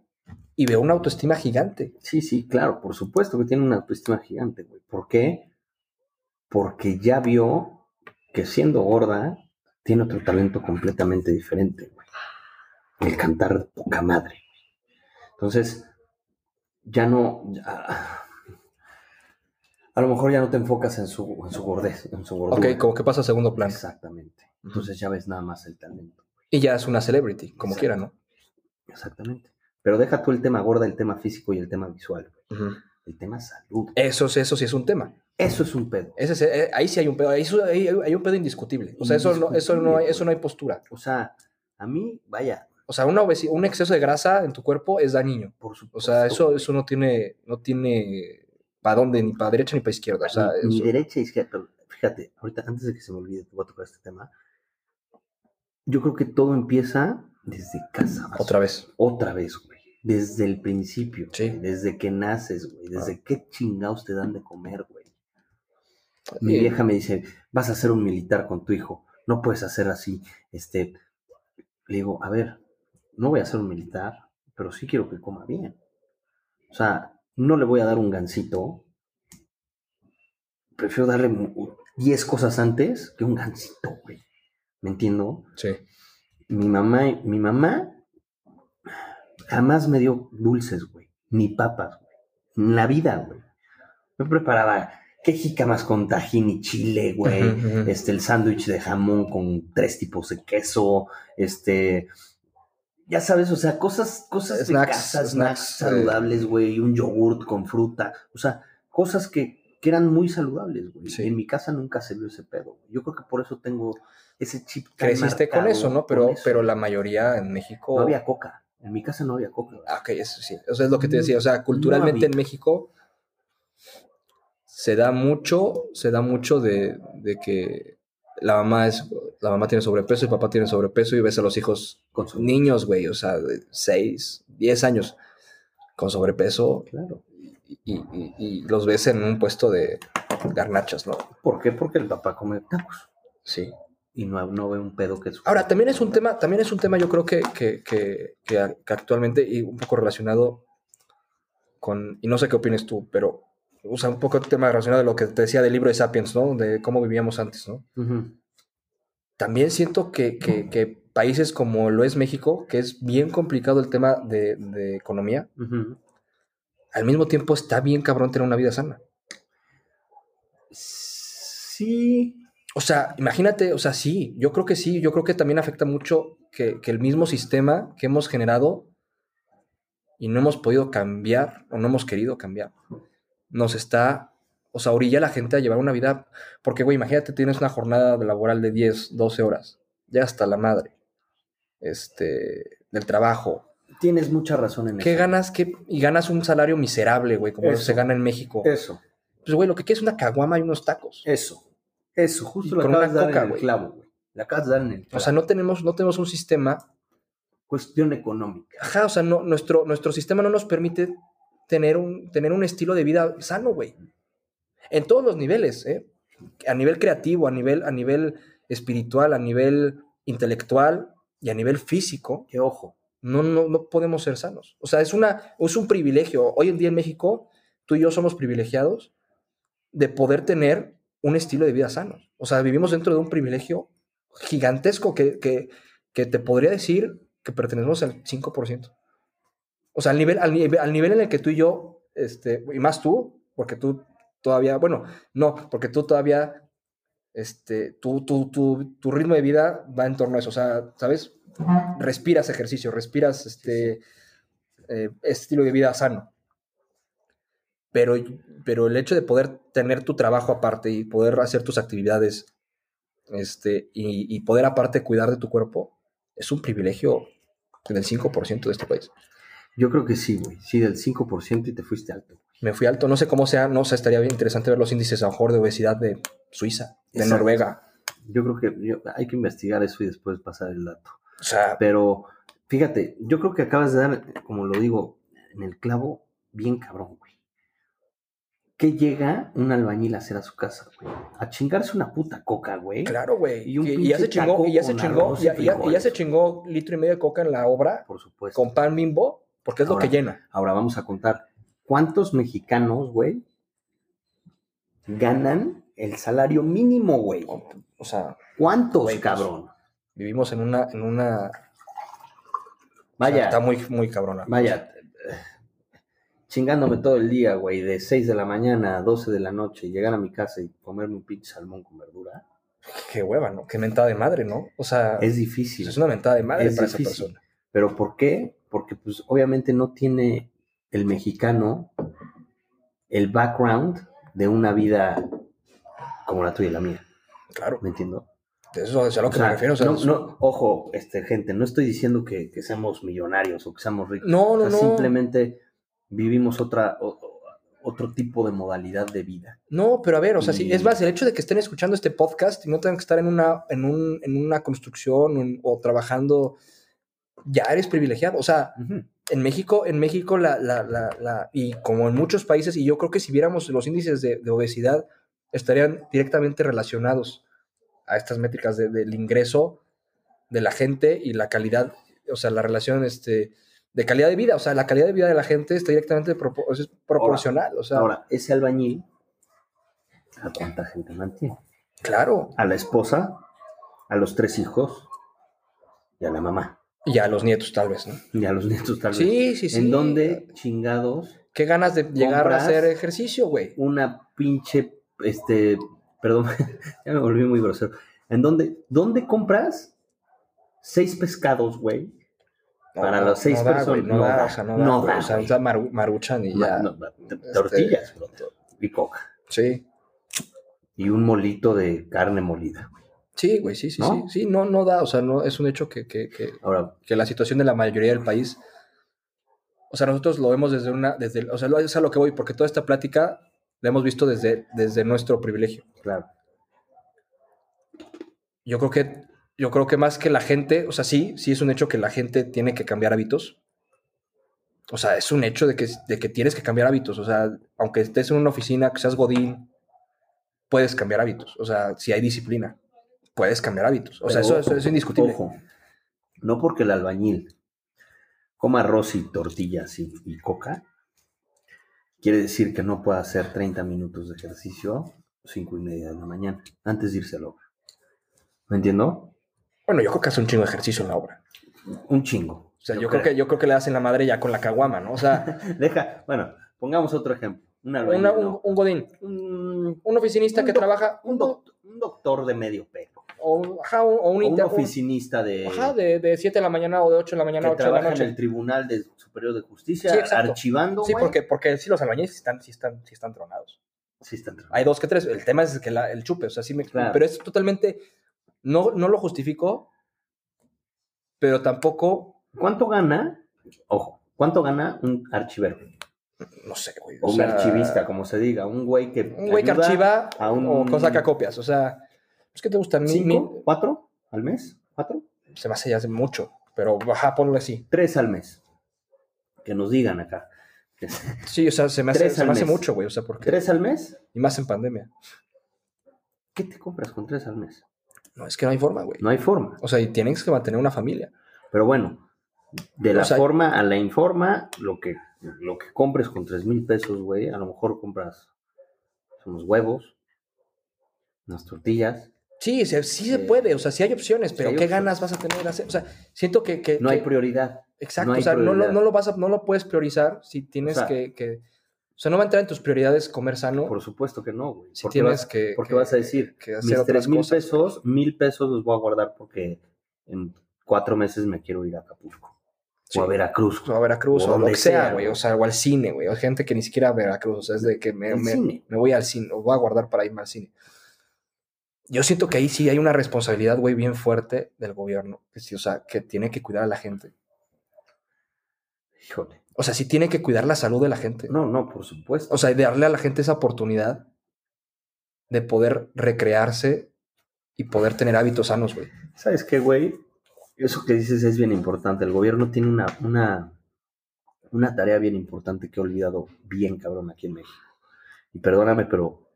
y veo una autoestima gigante. Sí, sí, claro, por supuesto que tiene una autoestima gigante, güey. ¿Por qué? Porque ya vio que siendo gorda tiene otro talento completamente diferente, güey. El cantar de poca madre. Entonces, ya no. ya- a lo mejor ya no te enfocas en su, en su gordez, en su gordura. Ok, como que pasa a segundo plano. Exactamente. Entonces ya ves nada más el talento. Y ya es una celebrity, como quiera, ¿no? Exactamente. Pero deja tú el tema gorda, el tema físico y el tema visual. El tema salud. Eso, es- eso sí es un tema. Eso es un pedo. Ese es- eh, ahí sí hay un pedo, ahí, ahí hay un pedo indiscutible. O sea, eso no, eso no, hay, eso no hay postura. O sea, a mí, vaya, O sea, una obesi- un exceso de grasa en tu cuerpo es dañino. por supuesto. O sea, eso, eso no tiene, no tiene para dónde, ni para derecha ni para izquierda. O sea, ni, ni derecha, izquierda. Fíjate, ahorita, antes de que se me olvide, te voy a tocar este tema. Yo creo que todo empieza desde casa. otra vez. Otra vez, güey. Desde el principio. Sí. güey, Desde que naces, güey. Desde Ah. qué chingados te dan de comer, güey. Mi Eh, vieja me dice, vas a ser un militar con tu hijo. No puedes hacer así. Este, le digo, a ver, no voy a ser un militar, pero sí quiero que coma bien. O sea, no le voy a dar un gansito. Prefiero darle mu- 10 cosas antes que un gansito, güey. ¿Me entiendo? Sí. Mi mamá, mi mamá jamás me dio dulces, güey. Ni papas, güey. En la vida, güey. Me preparaba que jícamas con tajín y chile, güey este, el sándwich de jamón con tres tipos de queso, este, ya sabes, o sea, cosas, cosas Snacks, de casa, snacks, saludables, güey, un yogurt con fruta, o sea, cosas que, que eran muy saludables, güey. Sí. En mi casa nunca se vio ese pedo. güey. Yo creo que por eso tengo ese chip. tan Creciste con eso, ¿no? Pero, eso. pero la mayoría en México. No había coca. En mi casa no había coca. Ah, ok, eso sí. O sea, es lo que te decía. O sea, culturalmente en México se da mucho, se da mucho de, de que la mamá es, la mamá tiene sobrepeso, el papá tiene sobrepeso y ves a los hijos Con niños, güey, o sea, de 6, 10 años con sobrepeso Claro. y, y- y los ves en un puesto de garnachas, ¿no? ¿Por qué? Porque el papá come tacos Sí. y no, no ve un pedo que Ahora, también es un tema, también es un tema, yo creo que, que, que- que- que actualmente, y un poco relacionado con, y no sé qué opines tú, pero, o sea, un poco el tema relacionado de lo que te decía del libro de Sapiens, ¿no? De cómo vivíamos antes, ¿no? Ujú. También siento que, que- que países como lo es México, que es bien complicado el tema de, de economía, al mismo tiempo está bien cabrón tener una vida sana. Sí. O sea, imagínate, o sea, sí, yo creo que sí, yo creo que también afecta mucho que, que el mismo sistema que hemos generado y no hemos podido cambiar o no hemos querido cambiar, nos está, o sea, orilla a la gente a llevar una vida, porque, güey, imagínate, tienes una jornada laboral de 10, 12 horas, ya hasta la madre, este, del trabajo. Tienes mucha razón en ¿Qué eso. ganas? ¿Qué, y ganas un salario miserable, güey, como Eso. se gana en México. Eso, Pues, güey, lo que quieres es una caguama y unos tacos. eso. Eso, justo lo acabas de dar coca, en el güey. clavo, güey. La acabas de dar en el clavo. O sea, no tenemos, no tenemos un sistema Cuestión económica. Ajá, o sea, no, nuestro, nuestro sistema no nos permite tener un, tener un estilo de vida sano, güey. En todos los niveles, ¿eh? A nivel creativo, a nivel, a nivel espiritual, a nivel intelectual y a nivel físico, Que ojo. no, no, no podemos ser sanos. O sea, es, una, es un privilegio. Hoy en día en México, tú y yo somos privilegiados de poder tener un estilo de vida sano. O sea, vivimos dentro de un privilegio gigantesco que, que, que te podría decir que pertenecemos al 5%. O sea, al nivel, al, nivel, al nivel en el que tú y yo, este, y más tú, porque tú todavía, bueno, no, porque tú todavía, este, tu, tu, tu, tu ritmo de vida va en torno a eso. O sea, ¿sabes? Respiras ejercicio, respiras este eh, estilo de vida sano. Pero, pero el hecho de poder tener tu trabajo aparte y poder hacer tus actividades este, y, y poder aparte cuidar de tu cuerpo es un privilegio del 5% de este país. Yo creo que sí, güey. Sí, del 5% y te fuiste alto. Me fui alto, no sé cómo sea, no sé, estaría bien interesante ver los índices a lo mejor de obesidad de Suiza, de Exacto. Noruega. Yo creo que yo- hay que investigar eso y después pasar el dato. O sea, Pero fíjate, yo creo que acabas de dar, como lo digo, en el clavo, bien cabrón, güey. ¿Qué llega un albañil a hacer a su casa, güey? A chingarse una puta coca, güey. claro, güey. Y un Y, y ya se chingó, y ya se chingó, ya, ya- se chingó litro y medio de coca en la obra Por supuesto. con pan bimbo, porque es Ahora, lo que llena. Ahora vamos a contar. ¿Cuántos mexicanos, güey, ganan el salario mínimo, güey? O sea, ¿Cuántos, Güey, pues, cabrón? vivimos en una, en una. o sea, Vaya, está muy, muy cabrona. vaya, chingándome todo el día, güey, de 6 de la mañana a 12 de la noche, y llegar a mi casa y comerme un pinche salmón con verdura. Qué hueva, ¿no? Qué mentada de madre, ¿no? O sea, Es es, difícil. una mentada de madre es para difícil. esa persona. ¿Pero por qué? Porque pues obviamente no tiene el mexicano el background de una vida como la tuya y la mía. Claro, ¿Me entiendo? eso es a lo O que sea, me refiero. O sea, no, no, ojo, este, gente, no estoy diciendo que, que seamos millonarios o que seamos ricos. no, O no, sea, no. Simplemente vivimos otra, o- o- otro tipo de modalidad de vida. No, pero a ver, o sea, sí, es más, el hecho de que estén escuchando este podcast y no tengan que estar en una, en un, en una construcción o, en- o trabajando, ya eres privilegiado. O sea, en México, en México la, la, la, la- y como en muchos países, y yo creo que si viéramos los índices de, de obesidad, estarían directamente relacionados a estas métricas de- del ingreso de la gente y la calidad, o sea, la relación este, de calidad de vida, o sea, la calidad de vida de la gente está directamente es proporcional, o sea, Ahora, ese albañil, ¿a cuánta gente mantiene? claro, A la esposa, a los tres hijos y a la mamá. Y a los nietos tal vez, ¿no? Y a los nietos tal vez. Sí, sí, sí. ¿En dónde chingados Qué ganas de llegar a hacer ejercicio, güey. una pinche, este, perdón, *laughs* ya me volví muy grosero. ¿En dónde, dónde compras seis pescados, güey? Para las seis da, personas, güey, no, no da, no da, no da, o sea, güey. está maru- maruchan y ya. Ma- Este- tortillas, bro, y coca. Sí, Y un molito de carne molida. güey. Sí, güey, sí, sí, ¿No? sí. Sí, no, no da, o sea, no, es un hecho que, que, que, Ahora, que la situación de la mayoría del país, o sea, nosotros lo vemos desde una, desde, o sea, es a lo que voy, porque toda esta plática la hemos visto desde, desde nuestro privilegio. claro, Yo creo que, yo creo que más que la gente, o sea, sí, sí es un hecho que la gente tiene que cambiar hábitos. O sea, es un hecho de que, de que tienes que cambiar hábitos. O sea, aunque estés en una oficina, que seas godín, puedes cambiar hábitos. O sea, si hay disciplina, puedes cambiar hábitos. O sea, eso, eso es indiscutible. Ojo, no porque el albañil coma arroz y tortillas y, y coca, quiere decir que no pueda hacer 30 minutos de ejercicio, 5 y media de la mañana, antes de irse a la obra. ¿Me entiendo? Bueno, yo creo que hace un chingo de ejercicio en la obra. Un chingo. O sea, yo, creo que, yo creo que le hacen la madre ya con la caguama, ¿no? O sea, *laughs* Deja, bueno, pongamos otro ejemplo. Un Una- un, godín, un, un oficinista Un que trabaja, Un, doc- un doctor de medio pelo. O, un- ajá, un, o un O inter- un- oficinista de, ajá, de, de 7 de la mañana o de 8 de la mañana a que 8 de la trabaja en el noche. Tribunal de Superior de Justicia Sí, archivando, Sí, porque, porque sí, los albañiles sí están, sí están, sí están tronados. Sí, están Hay dos que tres. El tema es que la- el chupe, o sea, sí me Claro. Pero es totalmente. No, no lo justifico, pero tampoco. ¿Cuánto gana? Ojo, ¿cuánto gana un archivero? No sé, güey. O, o un sea, archivista, como se diga, un güey que. Un güey que archiva a un- o cosa que copias. O sea, es que te gusta. ¿Cinco? mi- ¿Cuatro al mes? ¿Cuatro? se me hace ya mucho, pero baja, ponlo así. Tres al mes. Que nos digan acá. Sí, o sea, se me hace, se me hace mucho, güey. O sea, porque. ¿Tres al mes? Y más en pandemia. ¿Qué te compras con tres al mes? No, es que no hay forma, güey. No hay forma. O sea, y tienes que mantener una familia. Pero bueno, de la O sea- forma a la informa, lo que, lo que compres con tres mil pesos, güey, a lo mejor compras unos huevos, unas tortillas. Sí, se- sí se puede. O sea, sí hay opciones, Sí pero hay ¿qué opciones. ganas vas a tener? de hacer? O sea, siento que. que- No hay prioridad. Exacto, No hay o sea, no lo, prioridad. no lo vas a, no lo puedes priorizar si tienes O sea, que, que- O sea, no va a entrar en tus prioridades comer sano. Por supuesto que no, güey. si Porque tienes vas- que. Porque que- vas a decir, que hacer mis tres mil pesos, mil pesos los voy a guardar porque en cuatro meses me quiero ir a Acapulco. Sí. O a Veracruz. O a Veracruz O o, lo que sea, güey. O sea, o al cine, güey. O gente que ni siquiera a Veracruz. O sea, es de que me, me- me voy al cine. O voy a guardar para irme al cine. Yo siento que ahí sí hay una responsabilidad, güey, bien fuerte del gobierno. Que sí, o sea, que tiene que cuidar a la gente. Híjole. O sea, sí tiene que cuidar la salud de la gente. No, no, por supuesto. O sea, y darle a la gente esa oportunidad de poder recrearse y poder tener hábitos sanos, güey. ¿Sabes qué, güey? Eso que dices es bien importante. El gobierno tiene una, una, una tarea bien importante que he olvidado bien, cabrón, aquí en México. Y perdóname, pero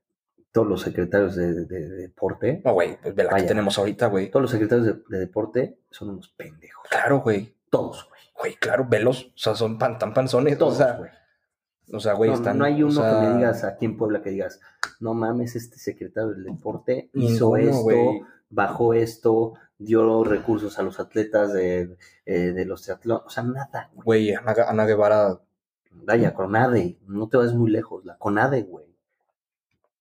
todos los secretarios de, de- de deporte, No, güey, pues ve la que tenemos ahorita, güey. todos los secretarios de, de deporte son unos pendejos. Claro, güey. Todos, güey. Güey, claro, velos. O sea, son pan, tan panzones. Todos, o sea, güey. o sea, güey, no, están. no hay uno o sea, que me digas aquí en Puebla que digas, no mames, este secretario del deporte ninguno, hizo esto, bajó esto, dio recursos a los atletas de, eh, de los triatlones, o sea, nada, güey. Güey, Ana, Ana Guevara. Vaya, CONADE, no te vas muy lejos, la CONADE, güey.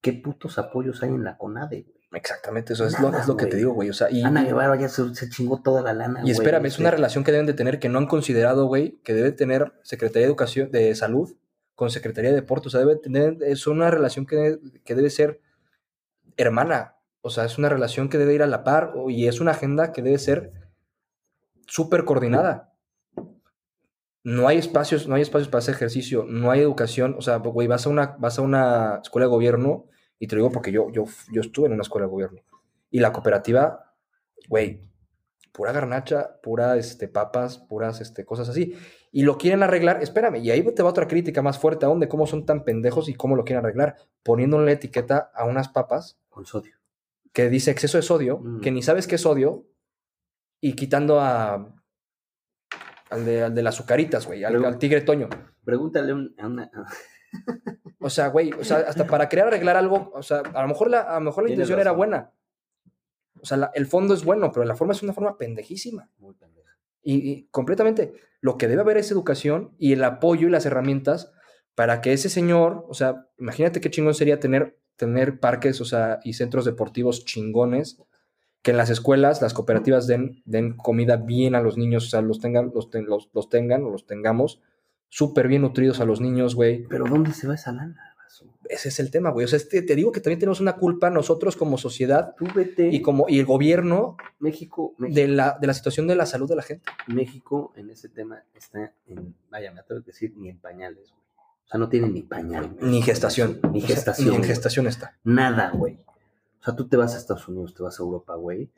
¿Qué putos apoyos hay en la CONADE, güey? Exactamente, eso es lo, es lo que te digo, güey. O sea, y, Ana Guevara ya se, se chingó toda la lana, y güey. espérame, es este, una relación que deben de tener que no han considerado, güey, que debe tener Secretaría de Educación, de Salud con Secretaría de Deportes. O sea, debe tener, es una relación que debe, que debe ser hermana. O sea, es una relación que debe ir a la par y es una agenda que debe ser súper coordinada. No hay espacios, no hay espacios para hacer ejercicio, no hay educación. O sea, güey, vas a una, vas a una escuela de gobierno, y te lo digo porque yo, yo, yo estuve en una escuela de gobierno. Y la cooperativa, güey, pura garnacha, pura este, papas, puras este, cosas así. Y lo quieren arreglar, espérame, y ahí te va otra crítica más fuerte aún de cómo son tan pendejos y cómo lo quieren arreglar, poniéndole etiqueta a unas papas Con sodio. que dice exceso de sodio, Mm. que ni sabes qué es sodio, y quitando a al de, al de las azucaritas, güey, al, tigre toño. Pregúntale un- a una... O sea, güey, o sea, hasta para querer arreglar algo, o sea, a lo mejor la, a lo mejor la intención era buena. O sea, la- el fondo es bueno, pero la forma es una forma pendejísima. Muy pendeja. Y, y completamente, lo que debe haber es educación y el apoyo y las herramientas para que ese señor, o sea, imagínate qué chingón sería tener, tener parques, o sea, y centros deportivos chingones, que en las escuelas las cooperativas den, den comida bien a los niños, o sea, los tengan, los, ten- los, los tengan o los tengamos súper bien nutridos a los niños, güey. Pero ¿dónde se va esa lana? Ese es el tema, güey. O sea, este- te digo que también tenemos una culpa nosotros como sociedad Tú vete... y como y el gobierno México, México, de la, de la situación de la salud de la gente. México en ese tema está en... Vaya, me atrevo a decir, ni en pañales, güey. O sea, no tiene ni pañal. güey. Ni gestación. Ni O sea, gestación. ni en gestación está. Nada, güey. O sea, tú te vas a Estados Unidos, te vas a Europa, güey.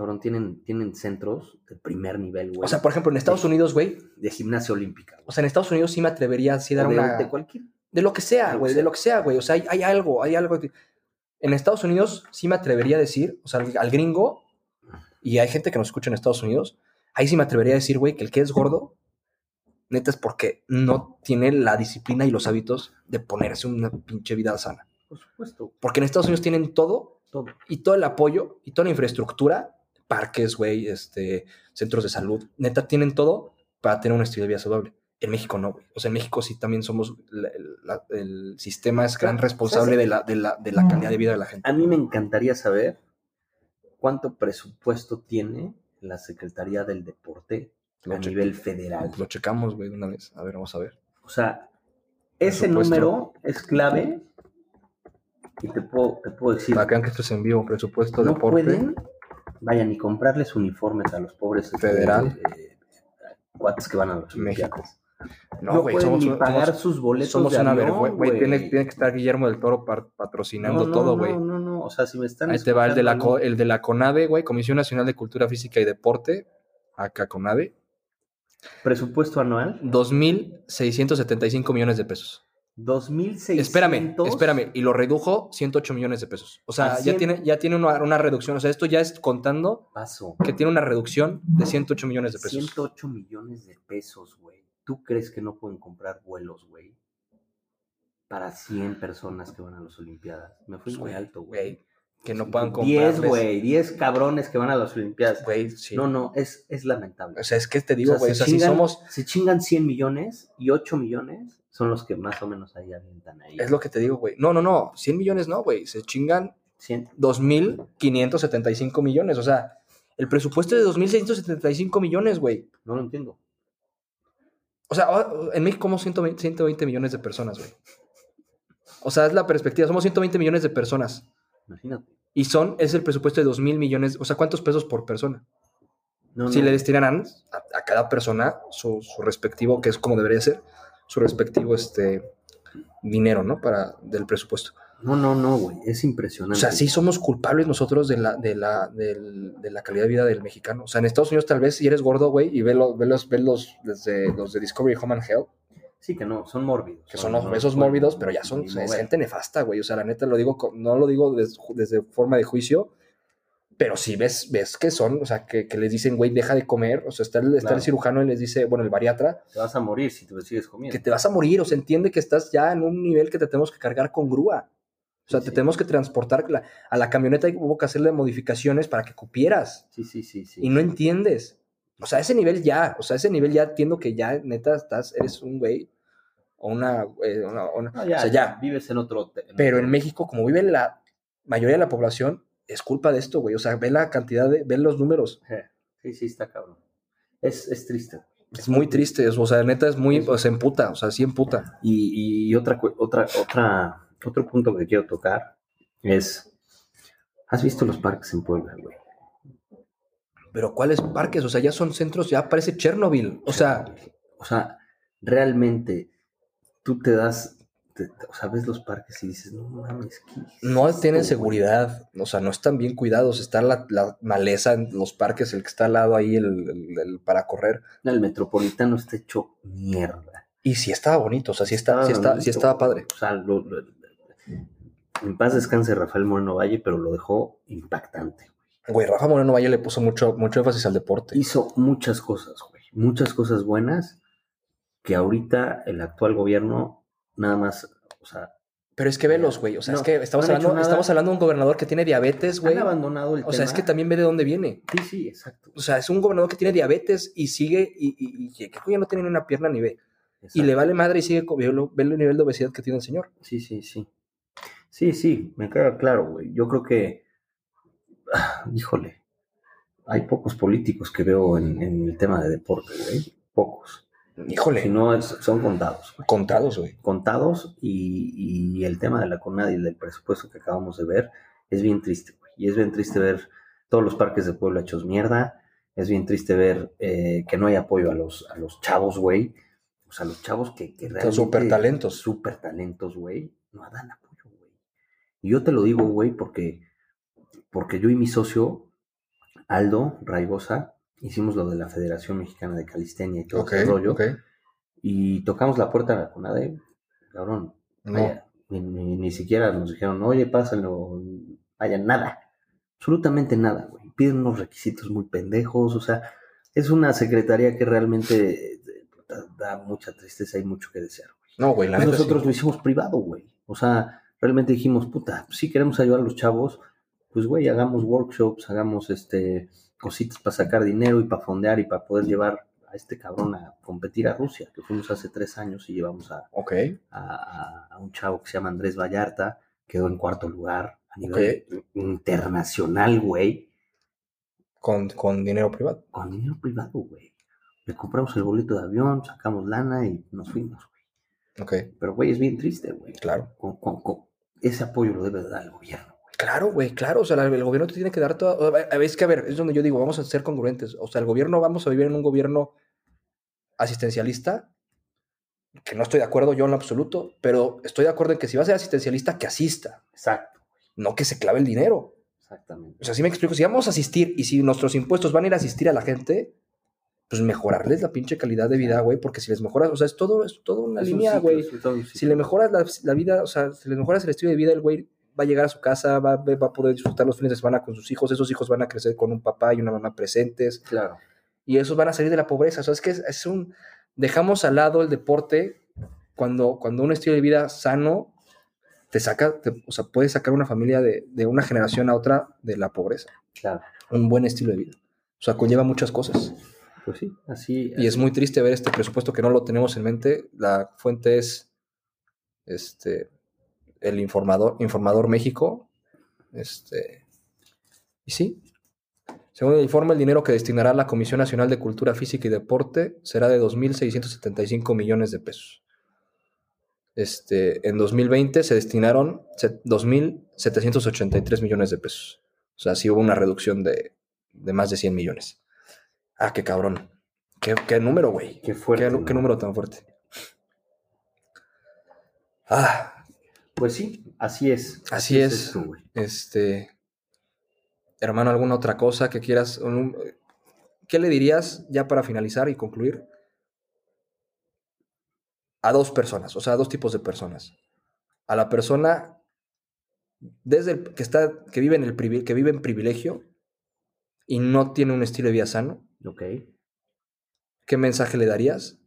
Cabrón, tienen, tienen centros de primer nivel, güey. O sea, por ejemplo, en Estados Unidos, güey. de gimnasia olímpica. güey. O sea, en Estados Unidos sí me atrevería a O dar de, una. de cualquier. De lo que sea, güey. De lo que sea, güey. O sea, hay, hay algo, hay algo. En Estados Unidos sí me atrevería a decir, o sea, al, al gringo, y hay gente que nos escucha en Estados Unidos, ahí sí me atrevería a decir, güey, que el que es gordo, neta es porque no tiene la disciplina y los hábitos de ponerse una pinche vida sana. Por supuesto, Porque en Estados Unidos tienen todo todo. y todo el apoyo y toda la infraestructura, parques, güey, este, centros de salud, neta, tienen todo para tener un estilo de vida saludable. En México no, güey. O sea, en México sí también somos, la- la- el sistema es gran responsable de la, de, la, de la calidad de vida de la gente. A mí me encantaría saber cuánto presupuesto tiene la Secretaría del Deporte Lo a nivel federal. Lo checamos, güey, de una vez. A ver, vamos a ver. O sea, ese número es clave y te puedo, te puedo decir, Para que esto es en vivo, presupuesto no deporte. pueden, vayan y comprarles uniformes a los pobres este, Federal. eh, cuates que van a los México. No, No, güey, pueden somos, ni pagar somos, sus boletos somos de una vergüenza. Güey, tiene, que estar Guillermo del Toro patrocinando No, no, todo, güey. No, no, no, o sea, si me están Ahí te va el de, la, el de la CONADE, güey, Comisión Nacional de Cultura Física y Deporte, acá CONADE, presupuesto anual, 2.675 millones de pesos. 2.600. Espérame, espérame, y lo redujo 108 millones de pesos. O sea, ya 100. tiene, ya tiene una, una reducción, o sea, esto ya es contando Paso. que tiene una reducción de 108 millones de pesos. 108 millones de pesos, güey. ¿Tú crees que no pueden comprar vuelos, güey? Para 100 personas que van a las Olimpiadas. Me fui muy alto, güey. Güey, que no puedan comprar. 10, güey. 10 cabrones que van a las Olimpiadas. Güey, sí. No, no, es, es lamentable. O sea, es que te digo, O sea, güey, o se sea, si chingan- somos, Se chingan 100 millones y 8 millones son los que más o menos ahí avientan ahí. es lo que te digo, güey. No, no, no, 100 millones no, güey, se chingan 100. 2.575 millones, o sea, el presupuesto de 2.675 millones, güey. No lo entiendo. O sea, en México somos 120, 120 millones de personas, güey. O sea, es la perspectiva, somos 120 millones de personas. Imagínate. Y son, es el presupuesto de 2.000 millones, o sea, ¿cuántos pesos por persona? No, Si no. le destinarán a, a cada persona su, su respectivo, que es como debería ser, su respectivo este, dinero, ¿no? Para, del presupuesto. No, no, no, güey. Es O impresionante. sea, sí somos culpables nosotros de la, de la, de la calidad de vida del mexicano. O sea, en Estados Unidos tal vez si eres gordo, güey, y ve, los, ve, los, ve los, desde, los de Discovery Home and Health, Sí, que no, son mórbidos. que son No, los no esos mórbidos, pero ya son es gente nefasta, güey. O sea, la neta lo digo, no lo digo des- desde forma de juicio, pero sí ves, ves que son, o sea, que, que les dicen, güey, deja de comer. O sea, está el, está Claro. el cirujano y les dice, bueno, el bariatra, Te vas a morir si te sigues comiendo. que te vas a morir. O sea, entiende que estás ya en un nivel que te tenemos que cargar con grúa. O sea, Sí, te sí. tenemos que transportar la- a la camioneta y hubo que hacerle modificaciones para que cupieras. Sí, sí, sí, sí. Y no entiendes. O sea, ese nivel ya, o sea, ese nivel ya entiendo que ya neta estás, eres un güey o una, eh, una- una- No, ya, o sea, ya. Vives en otro. en Pero otro- en México, como vive la mayoría de la población, es culpa de esto, güey. O sea, ve la cantidad de, ve los números. Sí, sí, está cabrón. Es, es triste. Es muy triste, es- o sea, neta es muy, sea, emputa, o sea, sí emputa. Y, y otra, otra, otra, otro punto que quiero tocar es. ¿Has visto los parques en Puebla, güey? Pero ¿cuáles parques? O sea, ya son centros, ya parece Chernobyl. O sea, O sea, realmente tú te das. Te- o sea, ves los parques y dices, no mames, ¿qué es no esto, tienen güey?" seguridad, o sea, no están bien cuidados. Está la, la maleza en los parques, el que está al lado ahí, el, el- el para correr. El metropolitano está hecho mierda. Y sí estaba bonito, o sea, sí, está, sí, Estaba está, sí bonito, estaba padre. O sea, lo- lo- en paz descanse Rafael Moreno Valle, pero lo dejó impactante. Güey, Rafa Moreno Valle le puso mucho, mucho énfasis al deporte. Hizo muchas cosas, güey. Muchas cosas buenas que ahorita el actual gobierno nada más, o sea, Pero es que velos, güey. O sea, No, es que estamos, no hablando, estamos hablando de un gobernador que tiene diabetes, güey. han abandonado el O sea, es que también ve de dónde viene. Sí, sí, exacto. O sea, es un gobernador que tiene diabetes y sigue, y, y, y que creo que ya no tiene ni una pierna ni ve. Y le vale madre y sigue, ve, el nivel de obesidad que tiene el señor. Sí, sí, sí. Sí, sí, me queda claro, güey. Yo creo que, ah, *sighs* híjole, hay pocos políticos que veo en, en el tema de deporte, güey. Pocos. Híjole, Si no, es- son contados. güey. contados, güey. Contados y, y el tema de la CONAD y del presupuesto que acabamos de ver es bien triste, güey. Y es bien triste ver todos los parques de Puebla hechos mierda. Es bien triste ver eh, que no hay apoyo a los, a los chavos, güey. O sea, los chavos que, que realmente... súper talentos. Súper talentos, güey. No dan apoyo, güey. Y yo te lo digo, güey, porque, porque yo y mi socio, Aldo Raigosa, hicimos lo de la Federación Mexicana de Calistenia y todo Ok, ese rollo. ok. Y tocamos la puerta de la CONADE, cabrón. No. Vaya, ni, ni- ni siquiera nos dijeron, oye, pásenlo. Vaya, nada. Absolutamente nada, güey. Piden unos requisitos muy pendejos. O sea, es una secretaría que realmente eh, da, da mucha tristeza y mucho que desear, güey. No, güey, la neta nosotros sí. lo hicimos privado, güey. O sea, realmente dijimos, puta, si queremos ayudar a los chavos, pues, güey, hagamos workshops, hagamos este cositas para sacar dinero y para fondear y para poder llevar a este cabrón a competir a Rusia, que fuimos hace tres años y llevamos a, Ok. a- a- a un chavo que se llama Andrés Vallarta, quedó en cuarto lugar a nivel internacional, güey, Con, con dinero privado. con dinero privado, güey. Le compramos el boleto de avión, sacamos lana y nos fuimos, güey. Pero, güey, es bien triste, güey. claro. Con- con- con- ese apoyo lo debe de dar el gobierno. Claro, güey, claro. O sea, el gobierno te tiene que dar todo. A ver, es que, a ver, es donde yo digo, vamos a ser congruentes. O sea, el gobierno, vamos a vivir en un gobierno asistencialista, que no estoy de acuerdo yo en lo absoluto, pero estoy de acuerdo en que si va a ser asistencialista, que asista, Exacto, no que se clave el dinero. exactamente. O sea, si me explico, si vamos a asistir y si nuestros impuestos van a ir a asistir a la gente, pues mejorarles la pinche calidad de vida, güey, porque si les mejoras, o sea, es todo, es todo una Es línea, güey. un Si le mejoras la, la vida, o sea, si les mejoras el estilo de vida, el güey va a llegar a su casa, va, va a poder disfrutar los fines de semana con sus hijos, esos hijos van a crecer con un papá y una mamá presentes, Claro. y esos van a salir de la pobreza. O sea, es que es, es un... Dejamos al lado el deporte cuando, cuando un estilo de vida sano te saca, te- o sea, puede sacar una familia de, de una generación a otra de la pobreza. Claro. Un buen estilo de vida. O sea, conlleva muchas cosas. Pues sí, así. Y es muy triste ver este presupuesto que no lo tenemos en mente. La fuente es este el informador, informador México. Este, y sí. Según el informe, el dinero que destinará la Comisión Nacional de Cultura Física y Deporte será de 2.675 millones de pesos. Este, en 2020 se destinaron se- 2.783 millones de pesos. O sea, sí hubo una reducción de, de más de 100 millones. Ah, qué cabrón. Qué, qué número, güey. Qué fuerte. Qué, ¿no? qué número tan fuerte. Ah, Pues sí, así es. Así es. este. Hermano, ¿alguna otra cosa que quieras? Un- ¿Qué le dirías ya para finalizar y concluir? A dos personas, o sea, a dos tipos de personas. A la persona desde el, que está, que vive en el que vive en privilegio y no tiene un estilo de vida sano. Ok. ¿qué mensaje le darías?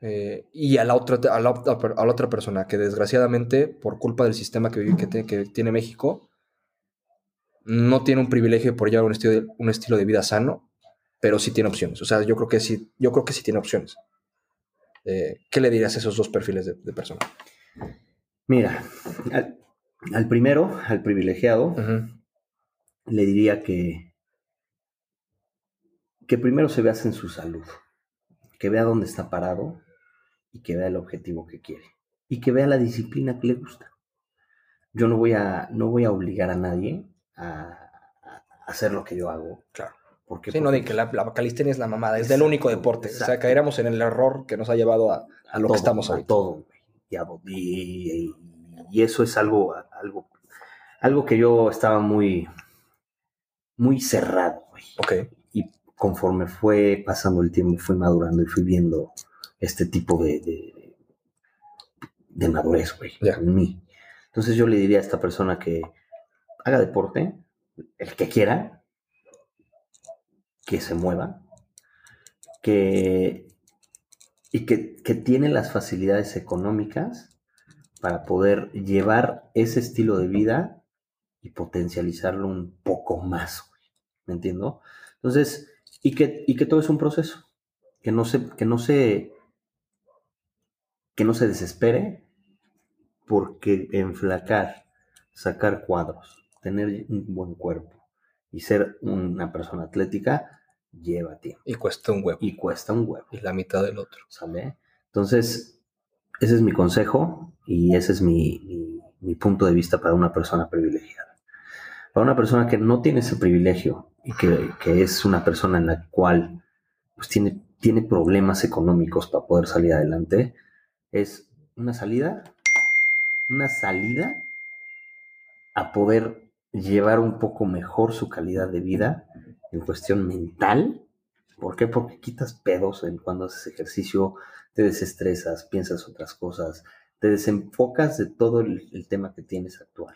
Eh, y a la, otra, a, la, a la otra persona que desgraciadamente, por culpa del sistema que, vive- que, te- que tiene México, no tiene un privilegio por llevar un estilo, de, un estilo de vida sano, pero sí tiene opciones. O sea, yo creo que sí, yo creo que sí tiene opciones. Eh, ¿Qué le dirías a esos dos perfiles de, de persona? Mira, al, al primero, al privilegiado, le diría que que primero se vea en su salud, que vea dónde está parado y que vea el objetivo que quiere y que vea la disciplina que le gusta. Yo no voy a no voy a obligar a nadie a, a hacer lo que yo hago. Claro. Porque, Sí, no de que la, la calistenia es la mamada, es el Exacto, único deporte. O sea, caeremos en el error que nos ha llevado a, a lo todo, que estamos a ahorita. todo. Y, y- y- y eso es algo, algo, algo que yo estaba muy, muy cerrado, güey. Ok. Y conforme fue pasando el tiempo, fui madurando y fui viendo este tipo de, de, de madurez, güey, en mí. Entonces yo le diría a esta persona que haga deporte, el que quiera, que se mueva, que y que, que tiene las facilidades económicas para poder llevar ese estilo de vida y potencializarlo un poco más, güey. ¿Me entiendo? Entonces, y que, y que todo es un proceso, que no se, que no se, que no se desespere, porque enflacar, sacar cuadros, tener un buen cuerpo y ser una persona atlética lleva tiempo Y cuesta un huevo. y cuesta un huevo. Y la mitad del otro. ¿Sale? Entonces, ese es mi consejo y ese es mi, mi- mi punto de vista para una persona privilegiada. Para una persona que no tiene ese privilegio y que, que es una persona en la cual pues, tiene, tiene problemas económicos para poder salir adelante, es una salida, una salida a poder llevar un poco mejor su calidad de vida en cuestión mental. ¿Por qué? Porque quitas pedos en cuando haces ejercicio, te desestresas, piensas otras cosas, te desenfocas de todo el, el tema que tienes actual.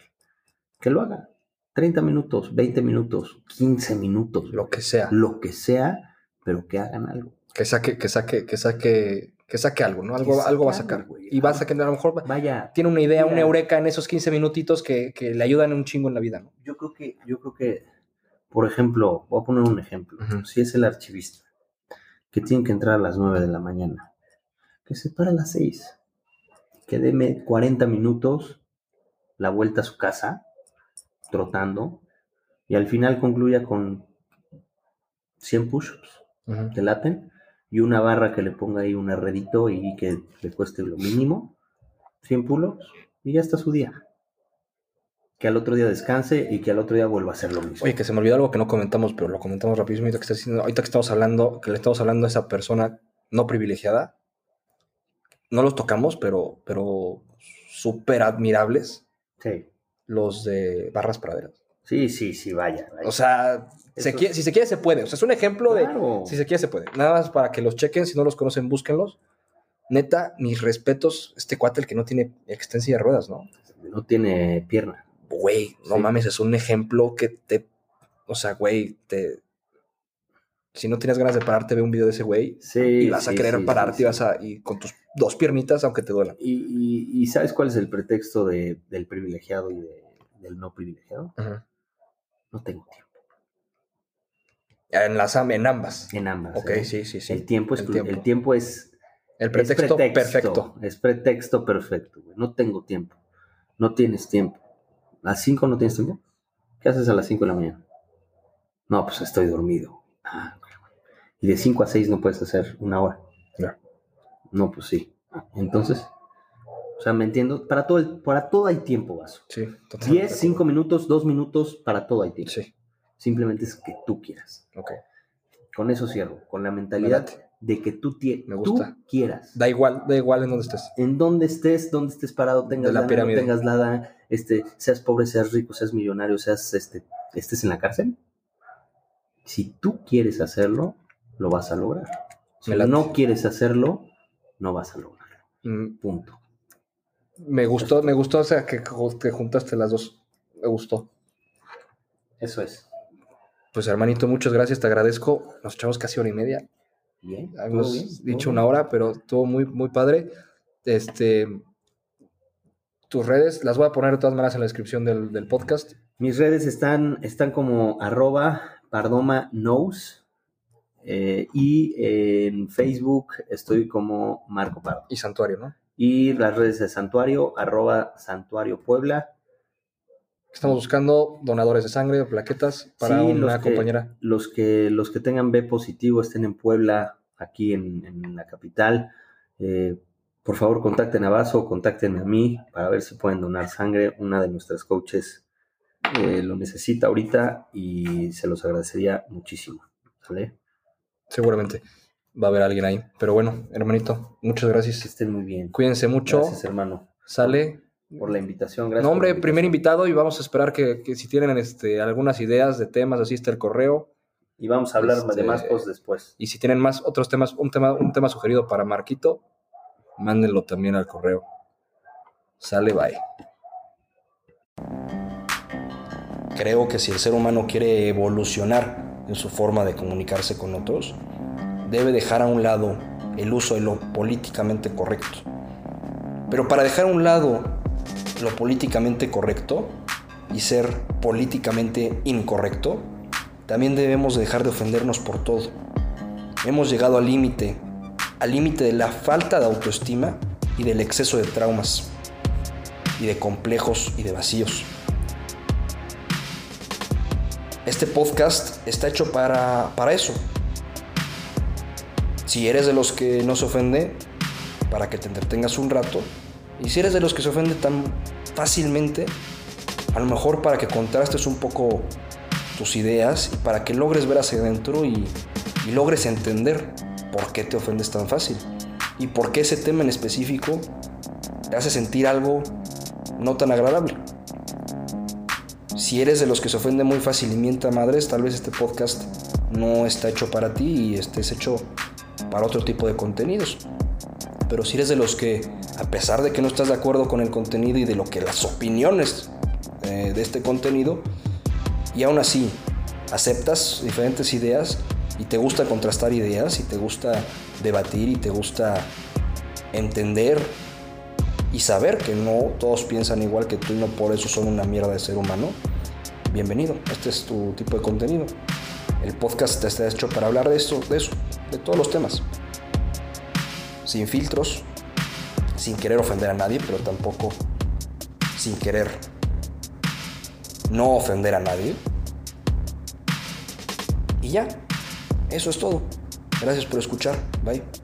Que lo haga. 30 minutos, 20 minutos, 15 minutos, Lo que sea. lo que sea, pero que hagan algo. Que saque, que saque, que saque, que saque algo, ¿no? Algo, algo va a sacar. güey. Y va a sacar, a lo mejor Vaya, tiene una idea, una Mira. eureka en esos 15 minutitos que, que le ayudan un chingo en la vida, ¿no? yo creo que, yo creo que, por ejemplo, voy a poner un ejemplo. Si es el archivista que tienen que entrar a las 9 de la mañana. Que se para a las 6. Que deme 40 minutos la vuelta a su casa, trotando, y al final concluya con 100 push-ups. ¿Te laten? Y una barra que le ponga ahí un arredito y que le cueste lo mínimo, 100 pull-ups, y ya está su día. Que al otro día descanse y que al otro día vuelva a hacer lo mismo. Oye, que se me olvidó algo que no comentamos, pero lo comentamos rapidísimo ahorita que, estás diciendo- ahorita que estamos hablando, que le estamos hablando a esa persona no privilegiada. No los tocamos, pero, pero súper admirables Sí, los de barras praderas. Sí, sí, sí, vaya. vaya. O sea, se Eso- quiere- si se quiere se puede. O sea, es un ejemplo Claro. de si se quiere se puede. Nada más para que los chequen, si no los conocen, búsquenlos. Neta, mis respetos, este cuate el que no tiene extensión de ruedas, ¿no? no tiene pierna. Güey, no Sí. mames, es un ejemplo que te. O sea, güey, te. Si no tienes ganas de pararte, ve un video de ese güey Sí, y vas a querer pararte y vas a. Y con tus dos piernitas, aunque te duelan. Y, y- y ¿sabes cuál es el pretexto de- del privilegiado y de- del no privilegiado? No tengo tiempo. En las en ambas. En ambas. Ok, ¿eh? sí, sí, sí. El tiempo es, El el tiempo. es, El es pretexto, perfecto. Es pretexto perfecto. güey. No tengo tiempo. No tienes tiempo. ¿A las 5 no tienes tiempo? ¿Qué haces a las 5 de la mañana? No, pues estoy dormido. Ah, y de 5 a 6 no puedes hacer una hora. Ya. No, pues sí. Entonces, o sea, me entiendo. Para todo, el- para todo hay tiempo, vaso. Sí, totalmente. 10, 5 minutos, 2 minutos, para todo hay tiempo. Sí, Simplemente es que tú quieras. ok. Con eso cierro, con la mentalidad de que tú, tie- Me tú gusta. quieras. Da igual, da igual en donde estés. En donde estés, donde estés parado, tengas De la lana, no pirámide. tengas lana, este, seas pobre, seas rico, seas millonario, seas, este, estés en la cárcel. Si tú quieres hacerlo, lo vas a lograr. Si no quieres hacerlo, no vas a lograrlo. Mm, Punto. Me gustó, me gustó, o sea, que, que juntaste las dos. Me gustó. Eso es. Pues hermanito, muchas gracias, te agradezco. Nos echamos casi hora y media. Bien. ¿Todo dicho una hora, pero estuvo muy, muy padre. Este, tus redes las voy a poner de todas maneras en la descripción del, del podcast. Mis redes están, están como arroba pardoma knows eh, y en Facebook estoy como Marco Pardo. Y Santuario, ¿no? Y las redes de Santuario, arroba Santuario Puebla. Estamos buscando donadores de sangre, plaquetas para Sí, una los que- compañera. Los que, los que tengan B positivo estén en Puebla, aquí en, en la capital. eh, por favor, contacten a Vaso, contáctenme a mí para ver si pueden donar sangre. Una de nuestras coaches eh, lo necesita ahorita y se los agradecería muchísimo. ¿Sale? Seguramente va a haber alguien ahí. Pero bueno, hermanito, muchas Que gracias. estén muy bien. Cuídense mucho. Gracias, hermano, Sale. por la invitación. Gracias No, por hombre, la primer invitado y vamos a esperar que, que si tienen este, algunas ideas de temas, así está el correo. Y vamos a hablar Este- de más cosas después. Y si tienen más otros temas, un tema, un tema sugerido para Marquito, mándenlo también al correo. Sale, bye. Creo que si el ser humano quiere evolucionar en su forma de comunicarse con otros, debe dejar a un lado el uso de lo políticamente correcto. Pero para dejar a un lado lo políticamente correcto y ser políticamente incorrecto, también debemos dejar de ofendernos por todo. Hemos llegado al límite, al límite de la falta de autoestima y del exceso de traumas, y de complejos y de vacíos. Este podcast está hecho para, para eso. Si eres de los que no se ofende, para que te entretengas un rato. Y si eres de los que se ofende tan fácilmente, a lo mejor para que contrastes un poco tus ideas y para que logres ver hacia adentro y, logres entender por qué te ofendes tan fácil y por qué ese tema en específico te hace sentir algo no tan agradable. Si eres de los que se ofende muy fácil y mienta madres, tal vez este podcast no está hecho para ti y estés hecho para otro tipo de contenidos. Pero si eres de los que, a pesar de que no estás de acuerdo con el contenido y de lo que las opiniones eh, de este contenido, y aún así aceptas diferentes ideas y te gusta contrastar ideas y te gusta debatir y te gusta entender y saber que no todos piensan igual que tú y no por eso son una mierda de ser humano, bienvenido. Este es tu tipo de contenido. El podcast está hecho para hablar de esto, de eso, de todos los temas. Sin filtros, sin querer ofender a nadie, pero tampoco sin querer no ofender a nadie. Y ya, eso es todo. Gracias por escuchar. Bye.